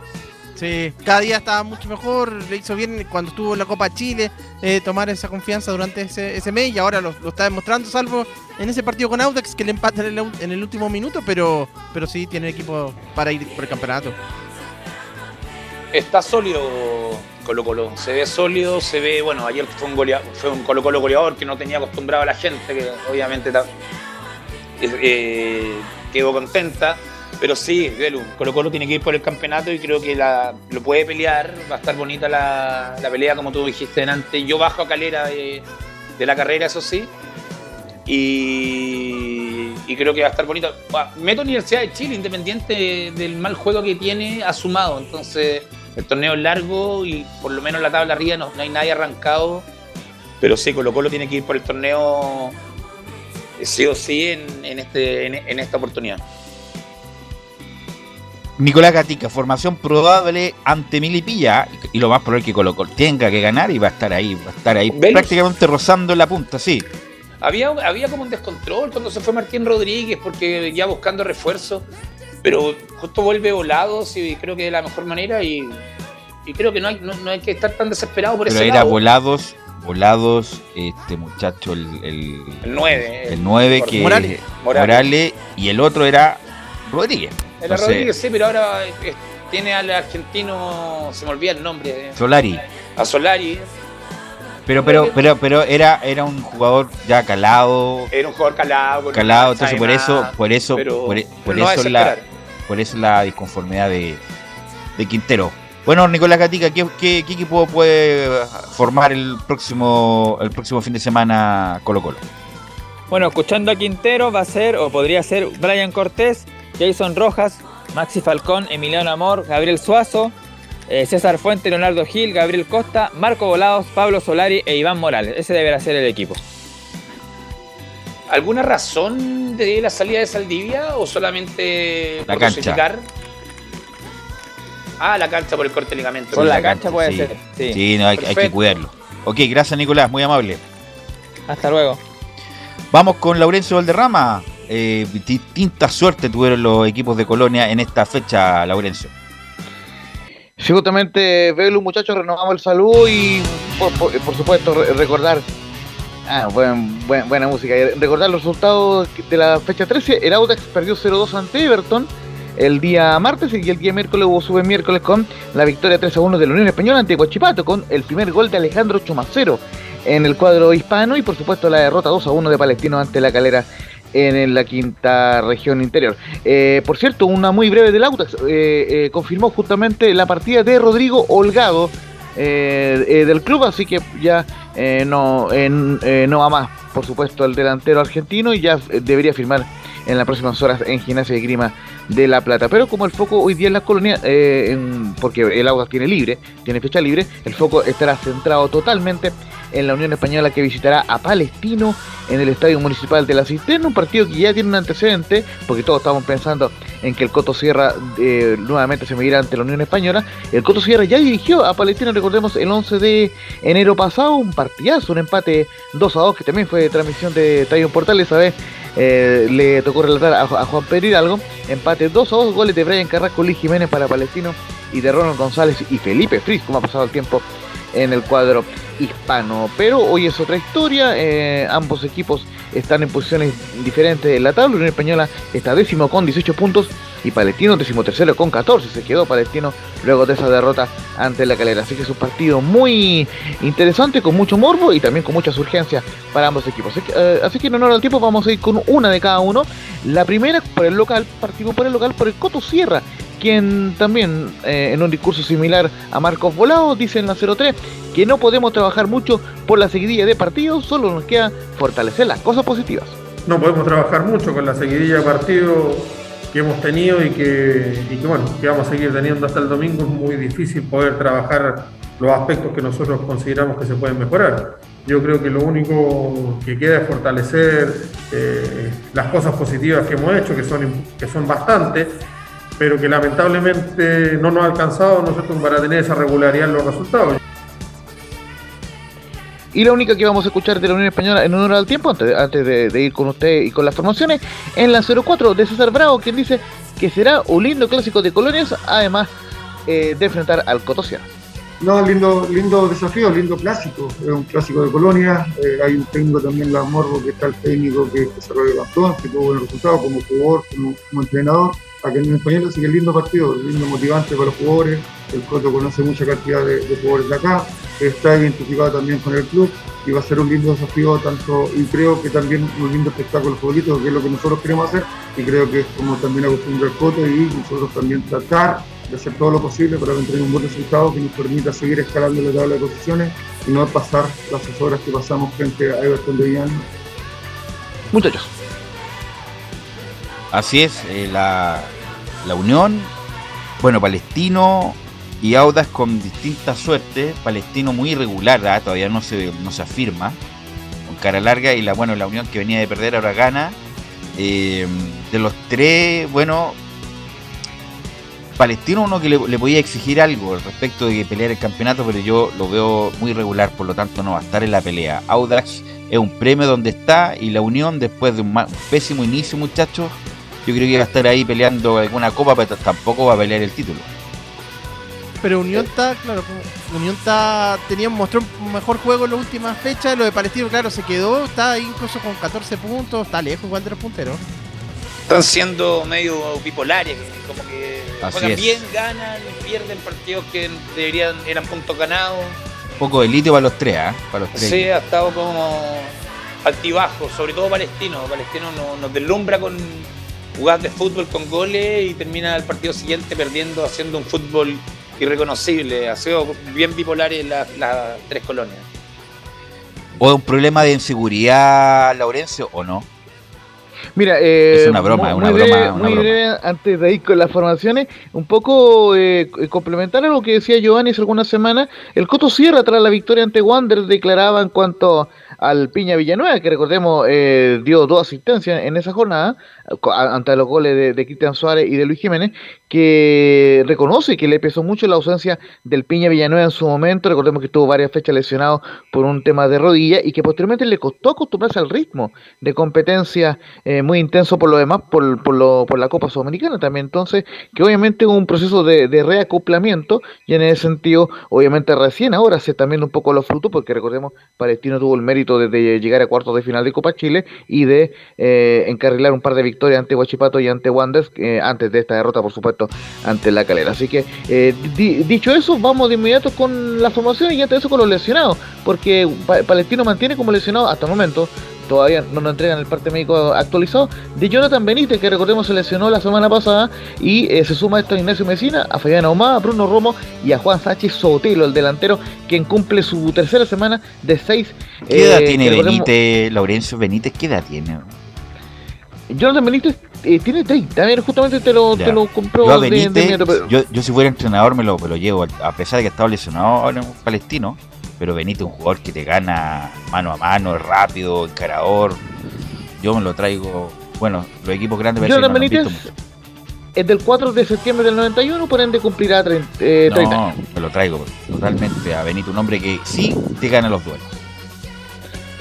Sí, cada día estaba mucho mejor, le hizo bien cuando estuvo en la Copa Chile, eh, tomar esa confianza durante ese, mes y ahora lo, está demostrando, salvo en ese partido con Audax que le empatan en el, último minuto, pero, pero sí tiene equipo para ir por el campeonato. Está sólido Colo Colo, se ve sólido, se ve, bueno, ayer fue un, golea- fue un Colo Colo goleador que no tenía acostumbrado a la gente, que obviamente ta- eh, quedó contenta, pero sí, Colo Colo tiene que ir por el campeonato y creo que lo puede pelear, va a estar bonita la, pelea como tú dijiste antes, yo bajo a Calera de, la carrera, eso sí, y, creo que va a estar bonito. Bah, Meto Universidad de Chile, independiente del mal juego que tiene, ha sumado. Entonces, el torneo es largo y por lo menos la tabla arriba no, hay nadie arrancado. Pero sí, Colo Colo tiene que ir por el torneo sí o sí en, este, esta oportunidad. Nicolás Gatica, formación probable ante Milipilla y lo más probable es que Colo Colo tenga que ganar y va a estar ahí, va a estar ahí prácticamente rozando en la punta, sí. Había, había como un descontrol cuando se fue Martín Rodríguez porque ya buscando refuerzo, pero justo vuelve volados y creo que de la mejor manera y, y creo que no hay, no, no hay que estar tan desesperado por Pero ese era lado. volados, volados, este muchacho, el, el, El 9. el 9 que Morales. Morales. y el otro era Rodríguez. El Entonces, Rodríguez sí, pero ahora eh, tiene al argentino, se me olvida el nombre. eh, Solari. A Solari. Pero, pero, pero, pero era, era un jugador ya calado, Era un jugador calado. calado, entonces por eso, por eso, por, e- por no eso la, por eso la disconformidad de, de Quintero. Bueno, Nicolás Gatica, ¿qué, qué, qué equipo puede formar el próximo, el próximo fin de semana Colo Colo? Bueno, escuchando a Quintero va a ser o podría ser Brian Cortés, Jason Rojas, Maxi Falcón, Emiliano Amor, Gabriel Suazo, eh, César Fuente, Leonardo Gil, Gabriel Costa, Marco Volados, Pablo Solari e Iván Morales. Ese deberá ser el equipo. ¿Alguna razón de la salida de Saldivia o solamente La por cancha. Ah, la cancha por el corte de ligamento. Por la cancha puede sí. ser. Sí. Sí, no, hay, hay que cuidarlo. Ok, gracias Nicolás, muy amable. Hasta luego. Vamos con Laurencio Valderrama. Eh, distinta suerte tuvieron los equipos de Colonia en esta fecha, Laurencio. Sí, justamente, Velu, muchachos, renovamos el saludo y, por, supuesto, re- recordar. Ah, buen- buen- buena música. Recordar los resultados de la fecha 13. El Audax perdió 0-2 ante Everton el día martes y el día miércoles hubo sube miércoles con la victoria 3-1 de la Unión Española ante Guachipato con el primer gol de Alejandro Chumacero en el cuadro hispano y, por supuesto, la derrota 2-1 de Palestino ante la calera en la quinta región interior. Eh, por cierto, una muy breve del Audax eh, eh, confirmó justamente la partida de Rodrigo Holgado del club, así que ya no, no va más, por supuesto, el delantero argentino y ya debería firmar en las próximas horas en Gimnasia de Grima de La Plata. Pero como el foco hoy día en la colonia, eh, porque el Audax tiene libre, tiene fecha libre, el foco estará centrado totalmente en la Unión Española que visitará a Palestino en el Estadio Municipal de la Cisterna, un partido que ya tiene un antecedente, porque todos estamos pensando en que el Coto Sierra eh, nuevamente se medirá ante la Unión Española. El Coto Sierra ya dirigió a Palestino, recordemos, el 11 de enero pasado, un partidazo, un empate 2 a 2, que también fue de transmisión de Estadio Portales, esa vez eh, le tocó relatar a, Juan Pedro Hidalgo, empate 2 a 2, goles de Brian Carrasco, Luis Jiménez para Palestino y de Ronald González y Felipe Fris, como ha pasado el tiempo en el cuadro hispano. Pero hoy es otra historia, eh, ambos equipos están en posiciones diferentes en la tabla, la Unión Española está décimo con 18 puntos y Palestino décimo tercero con 14, se quedó Palestino luego de esa derrota ante la calera, así que es un partido muy interesante, con mucho morbo y también con muchas urgencias para ambos equipos. Así que, eh, en honor al tiempo vamos a ir con una de cada uno. La primera por el local, partimos por el local por el Coto Sierra, quien también eh, en un discurso similar a Marcos Volado dice en la 03 que no podemos trabajar mucho por la seguidilla de partidos, solo nos queda fortalecer las cosas positivas. no podemos trabajar mucho con la seguidilla de partido que hemos tenido y que vamos a seguir teniendo hasta el domingo. Es muy difícil poder trabajar los aspectos que nosotros consideramos que se pueden mejorar. Yo creo que lo único que queda es fortalecer eh, las cosas positivas que hemos hecho, que son, que son bastantes, pero que lamentablemente no nos ha alcanzado nosotros para tener esa regularidad en los resultados. Y la única que vamos a escuchar de la Unión Española en honor al tiempo, antes, antes de, de ir con usted y con las formaciones, en la 04 de César Bravo, quien dice que será un lindo clásico de colonias, además eh, de enfrentar al Cotosierra. No, lindo, lindo desafío, lindo clásico. Es un clásico de colonia. eh, hay un técnico también, la Morbo, que está el técnico que desarrolló el campeón, que tuvo buenos resultados como jugador, como, como entrenador. Acá en español, así que lindo partido, lindo motivante para los jugadores. El Coto conoce mucha cantidad de, jugadores de acá. Está identificado también con el club y va a ser un lindo desafío tanto y creo que también un lindo espectáculo futbolístico que es lo que nosotros queremos hacer y creo que es como también acostumbra el Coto y nosotros también tratar de hacer todo lo posible para tener un buen resultado que nos permita seguir escalando la tabla de posiciones y no pasar las horas que pasamos frente a Everton de Villano. Muchachos. Así es, eh, la, la Unión, bueno, Palestino y Audas con distinta suerte, Palestino muy irregular, ¿ah? todavía no se, no se afirma, con cara larga, y la bueno, la Unión que venía de perder ahora gana. Eh, de los tres, bueno, Palestino uno que le, le podía exigir algo respecto de que pelear el campeonato, pero yo lo veo muy regular, por lo tanto no va a estar en la pelea. Audax es un premio donde está y la Unión después de un, un pésimo inicio, muchachos, yo creo que va a estar ahí peleando alguna copa, pero tampoco va a pelear el título. Pero Unión está, claro, Unión está, tenía, mostró un mejor juego en las últimas fechas. Lo de Palestino, claro, se quedó, está ahí incluso con 14 puntos, está lejos igual de los punteros. Están siendo medio bipolares, como que Así juegan es. bien, ganan, pierden partidos que deberían eran puntos ganados. Un poco de litio para los tres, ¿ah? Para los tres. Sí, ha estado como altibajo, sobre todo Palestino. Palestino no- nos deslumbra con jugadas de fútbol con goles y termina el partido siguiente perdiendo, haciendo un fútbol irreconocible. Ha sido bien bipolares las las tres colonias. ¿O es un problema de inseguridad, Laurencio, o no? Mira, eh, Es una broma, muy- es una muy broma, breve- una muy broma. breve, antes de ir con las formaciones, un poco eh, complementar a lo que decía Giovanni hace algunas semanas. El Coto Sierra, tras la victoria ante Wander, declaraba en cuanto al Piña Villanueva, que recordemos eh, dio dos asistencias en esa jornada, ante los goles de, Cristian Suárez y de Luis Jiménez, que reconoce que le pesó mucho la ausencia del Piña Villanueva en su momento. Recordemos que estuvo varias fechas lesionado por un tema de rodilla y que posteriormente le costó acostumbrarse al ritmo de competencia eh, muy intenso por lo demás, por, por, lo, por la Copa Sudamericana también. Entonces, que obviamente un proceso de, de reacoplamiento y en ese sentido, obviamente recién ahora se están viendo un poco los frutos, porque recordemos, Palestino tuvo el mérito de, de llegar a cuartos de final de Copa Chile y de eh, encarrilar un par de victorias ante Huachipato y ante Wanderers, eh, antes de esta derrota, por supuesto, ante la calera. Así que, eh, di- dicho eso, vamos de inmediato con la formación y antes de eso con los lesionados, porque Pa- Palestino mantiene como lesionado hasta el momento todavía no nos entregan el parte médico actualizado, de Jonathan Benítez, que recordemos se lesionó la semana pasada, y eh, se suma esto a Ignacio Mesina, a Fabián Ahumada, a Bruno Romo y a Juan Sánchez Sotelo, el delantero, quien cumple su tercera semana de seis. ¿Qué edad eh, tiene Benítez, Laurencio Benítez? ¿Qué edad tiene? Jonathan Benítez eh, tiene 30, a ver, justamente te lo, Ya. te lo compró Yo de- de yo, yo si fuera entrenador me lo, me lo llevo, a pesar de que ha estado lesionado ahora en Palestino, pero Benítez un jugador que te gana mano a mano, es rápido, encarador. Yo me lo traigo, bueno, los equipos grandes Jonathan no lo Benítez es del 4 de septiembre del 91, por ende cumplirá 30, eh, 30 No, años. me lo traigo totalmente a Benito, un hombre que sí te gana los duelos.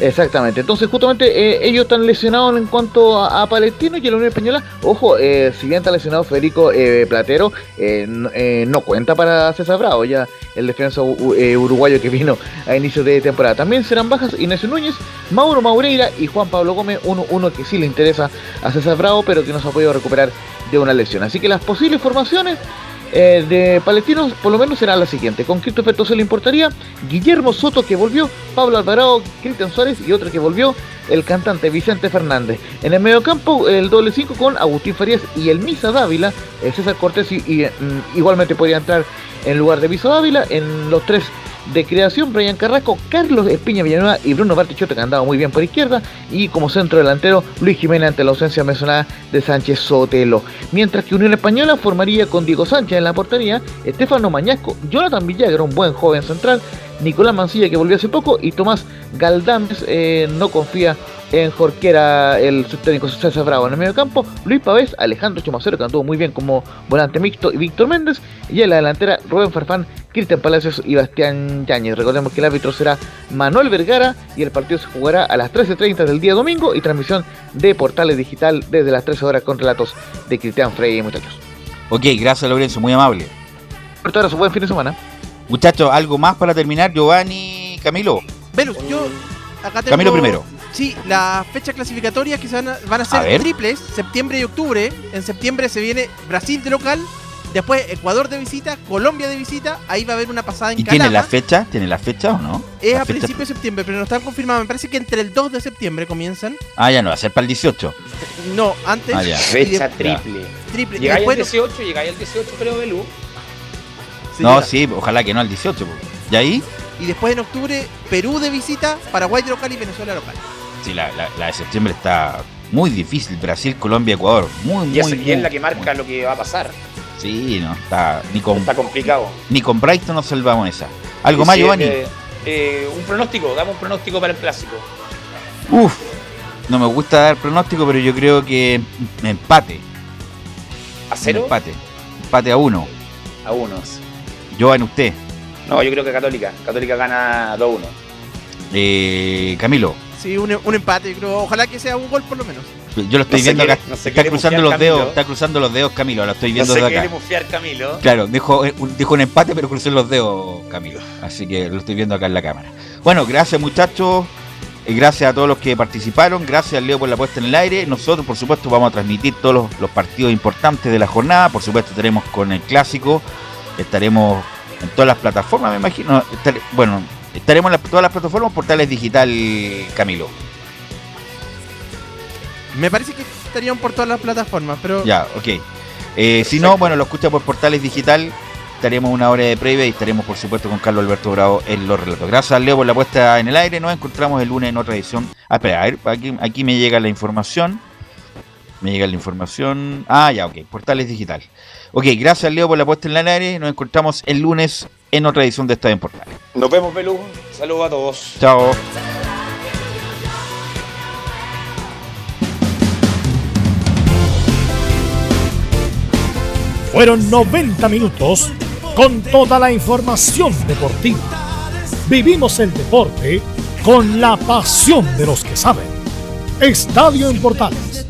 Exactamente, entonces justamente eh, ellos están lesionados en cuanto a, a Palestino y la Unión Española. Ojo, eh, si bien está lesionado Federico eh, Platero, no, cuenta para César Bravo, ya el defensa uruguayo que vino a inicio de temporada. También serán bajas Ignacio Núñez, Mauro Maureira y Juan Pablo Gómez, uno, uno que sí le interesa a César Bravo, pero que no se ha podido recuperar de una lesión. Así que las posibles formaciones eh, de palestinos por lo menos será la siguiente. Con Christopher Tosel le importaría, Guillermo Soto que volvió, Pablo Alvarado, Cristian Suárez y otro que volvió, el cantante Vicente Fernández. En el mediocampo el doble 5 con Agustín Farías y el Misa Dávila, César Cortés y, mm, igualmente podría entrar en lugar de Misa Dávila. En los tres de creación, Brian Carrasco, Carlos Espiña Villanueva y Bruno Bartichotto que han dado muy bien por izquierda. Y como centro delantero, Luis Jiménez ante la ausencia mencionada de Sánchez Sotelo. Mientras que Unión Española formaría con Diego Sánchez en la portería, Estefano Mañasco, Jonathan Villagra, un buen joven central, Nicolás Mancilla que volvió hace poco y Tomás Galdames eh, no confía en Jorquera, el subtécnico César Bravo en el medio campo, Luis Pavés, Alejandro Chumacero que anduvo muy bien como volante mixto y Víctor Méndez y en la delantera Rubén Farfán, Cristian Palacios y Bastián Yáñez. Recordemos que el árbitro será Manuel Vergara y el partido se jugará a las 13.30 del día domingo y transmisión de Portales Digital desde las 13 horas con relatos de Cristian Frey, muchachos. Ok, gracias Lorenzo, muy amable. Por todo buen fin de semana. Muchachos, ¿algo más para terminar, Giovanni, Camilo? Velus, yo acá tengo... Camilo primero. Sí, las fechas clasificatorias que se van a, van a ser A triples, septiembre y octubre. En septiembre se viene Brasil de local, después Ecuador de visita, Colombia de visita, ahí va a haber una pasada en ¿Y tiene la fecha? ¿Tiene la fecha o no? Es La a fecha- principios de septiembre, pero no están confirmadas. Me parece que entre el 2 de septiembre comienzan. Ah, ya no, va a ser para el 18. No, antes. Ah, ya. Fecha de- triple. Triple. Llegáis al después 18, llegáis al 18, creo, Belú. No, sí, ojalá que no al 18. po. ¿Y ahí? Y después en octubre, Perú de visita, Paraguay de local y Venezuela local. Sí, la, la- la de septiembre está muy difícil. Brasil, Colombia, Ecuador. Muy, muy, Y, es, y es muy- la que marca lo que va a pasar. Sí, no, está. Ni con, Está complicado. ni con Brighton nos salvamos esa. ¿Algo más, Giovanni? de- eh, un pronóstico, dame un pronóstico para el clásico. Uf, no me gusta dar pronóstico, pero yo creo que empate. ¿A cero? Empate. Empate a uno. A unos. Giovanni, usted. No, yo creo que Católica. Católica gana 2-1. Eh, Camilo. Sí, un, un empate, yo creo. Ojalá que sea un gol por lo menos. Yo lo estoy No viendo quiere- acá. no está cruzando los dedos. Camilo. Está cruzando los dedos, Camilo. Lo estoy No viendo desde quiere acá. mufiar Camilo. Claro, dijo, eh, un- dijo un empate, pero crucé los dedos, Camilo. Así que lo estoy viendo acá en la cámara. Bueno, gracias muchachos. Y gracias a todos los que participaron. Gracias Leo por la puesta en el aire. Nosotros, por supuesto, vamos a transmitir todos los, los partidos importantes de la jornada. Por supuesto, tenemos con el clásico. Estaremos en todas las plataformas, me imagino. Bueno, estaremos en las- todas las plataformas, portales digital, Camilo. Me parece que estarían por todas las plataformas, pero. Ya, ok. Eh, si no, bueno, lo escucha por portales digital estaremos una hora de previa y estaremos por supuesto con Carlos Alberto Bravo en los relatos. Gracias Leo por la puesta en el aire. Nos encontramos el lunes en otra edición. Ah, espera, a ver, aquí, aquí me llega la información. Me llega la información. Ah, ya, ok. Portales Digital. Ok, gracias Leo por la puesta en el aire. Nos encontramos el lunes en otra edición de Estadio en Portales. Nos vemos, Belú. Saludos a todos. Chao. Fueron 90 minutos con toda la información deportiva. Vivimos el deporte con la pasión de los que saben. Estadio en Portales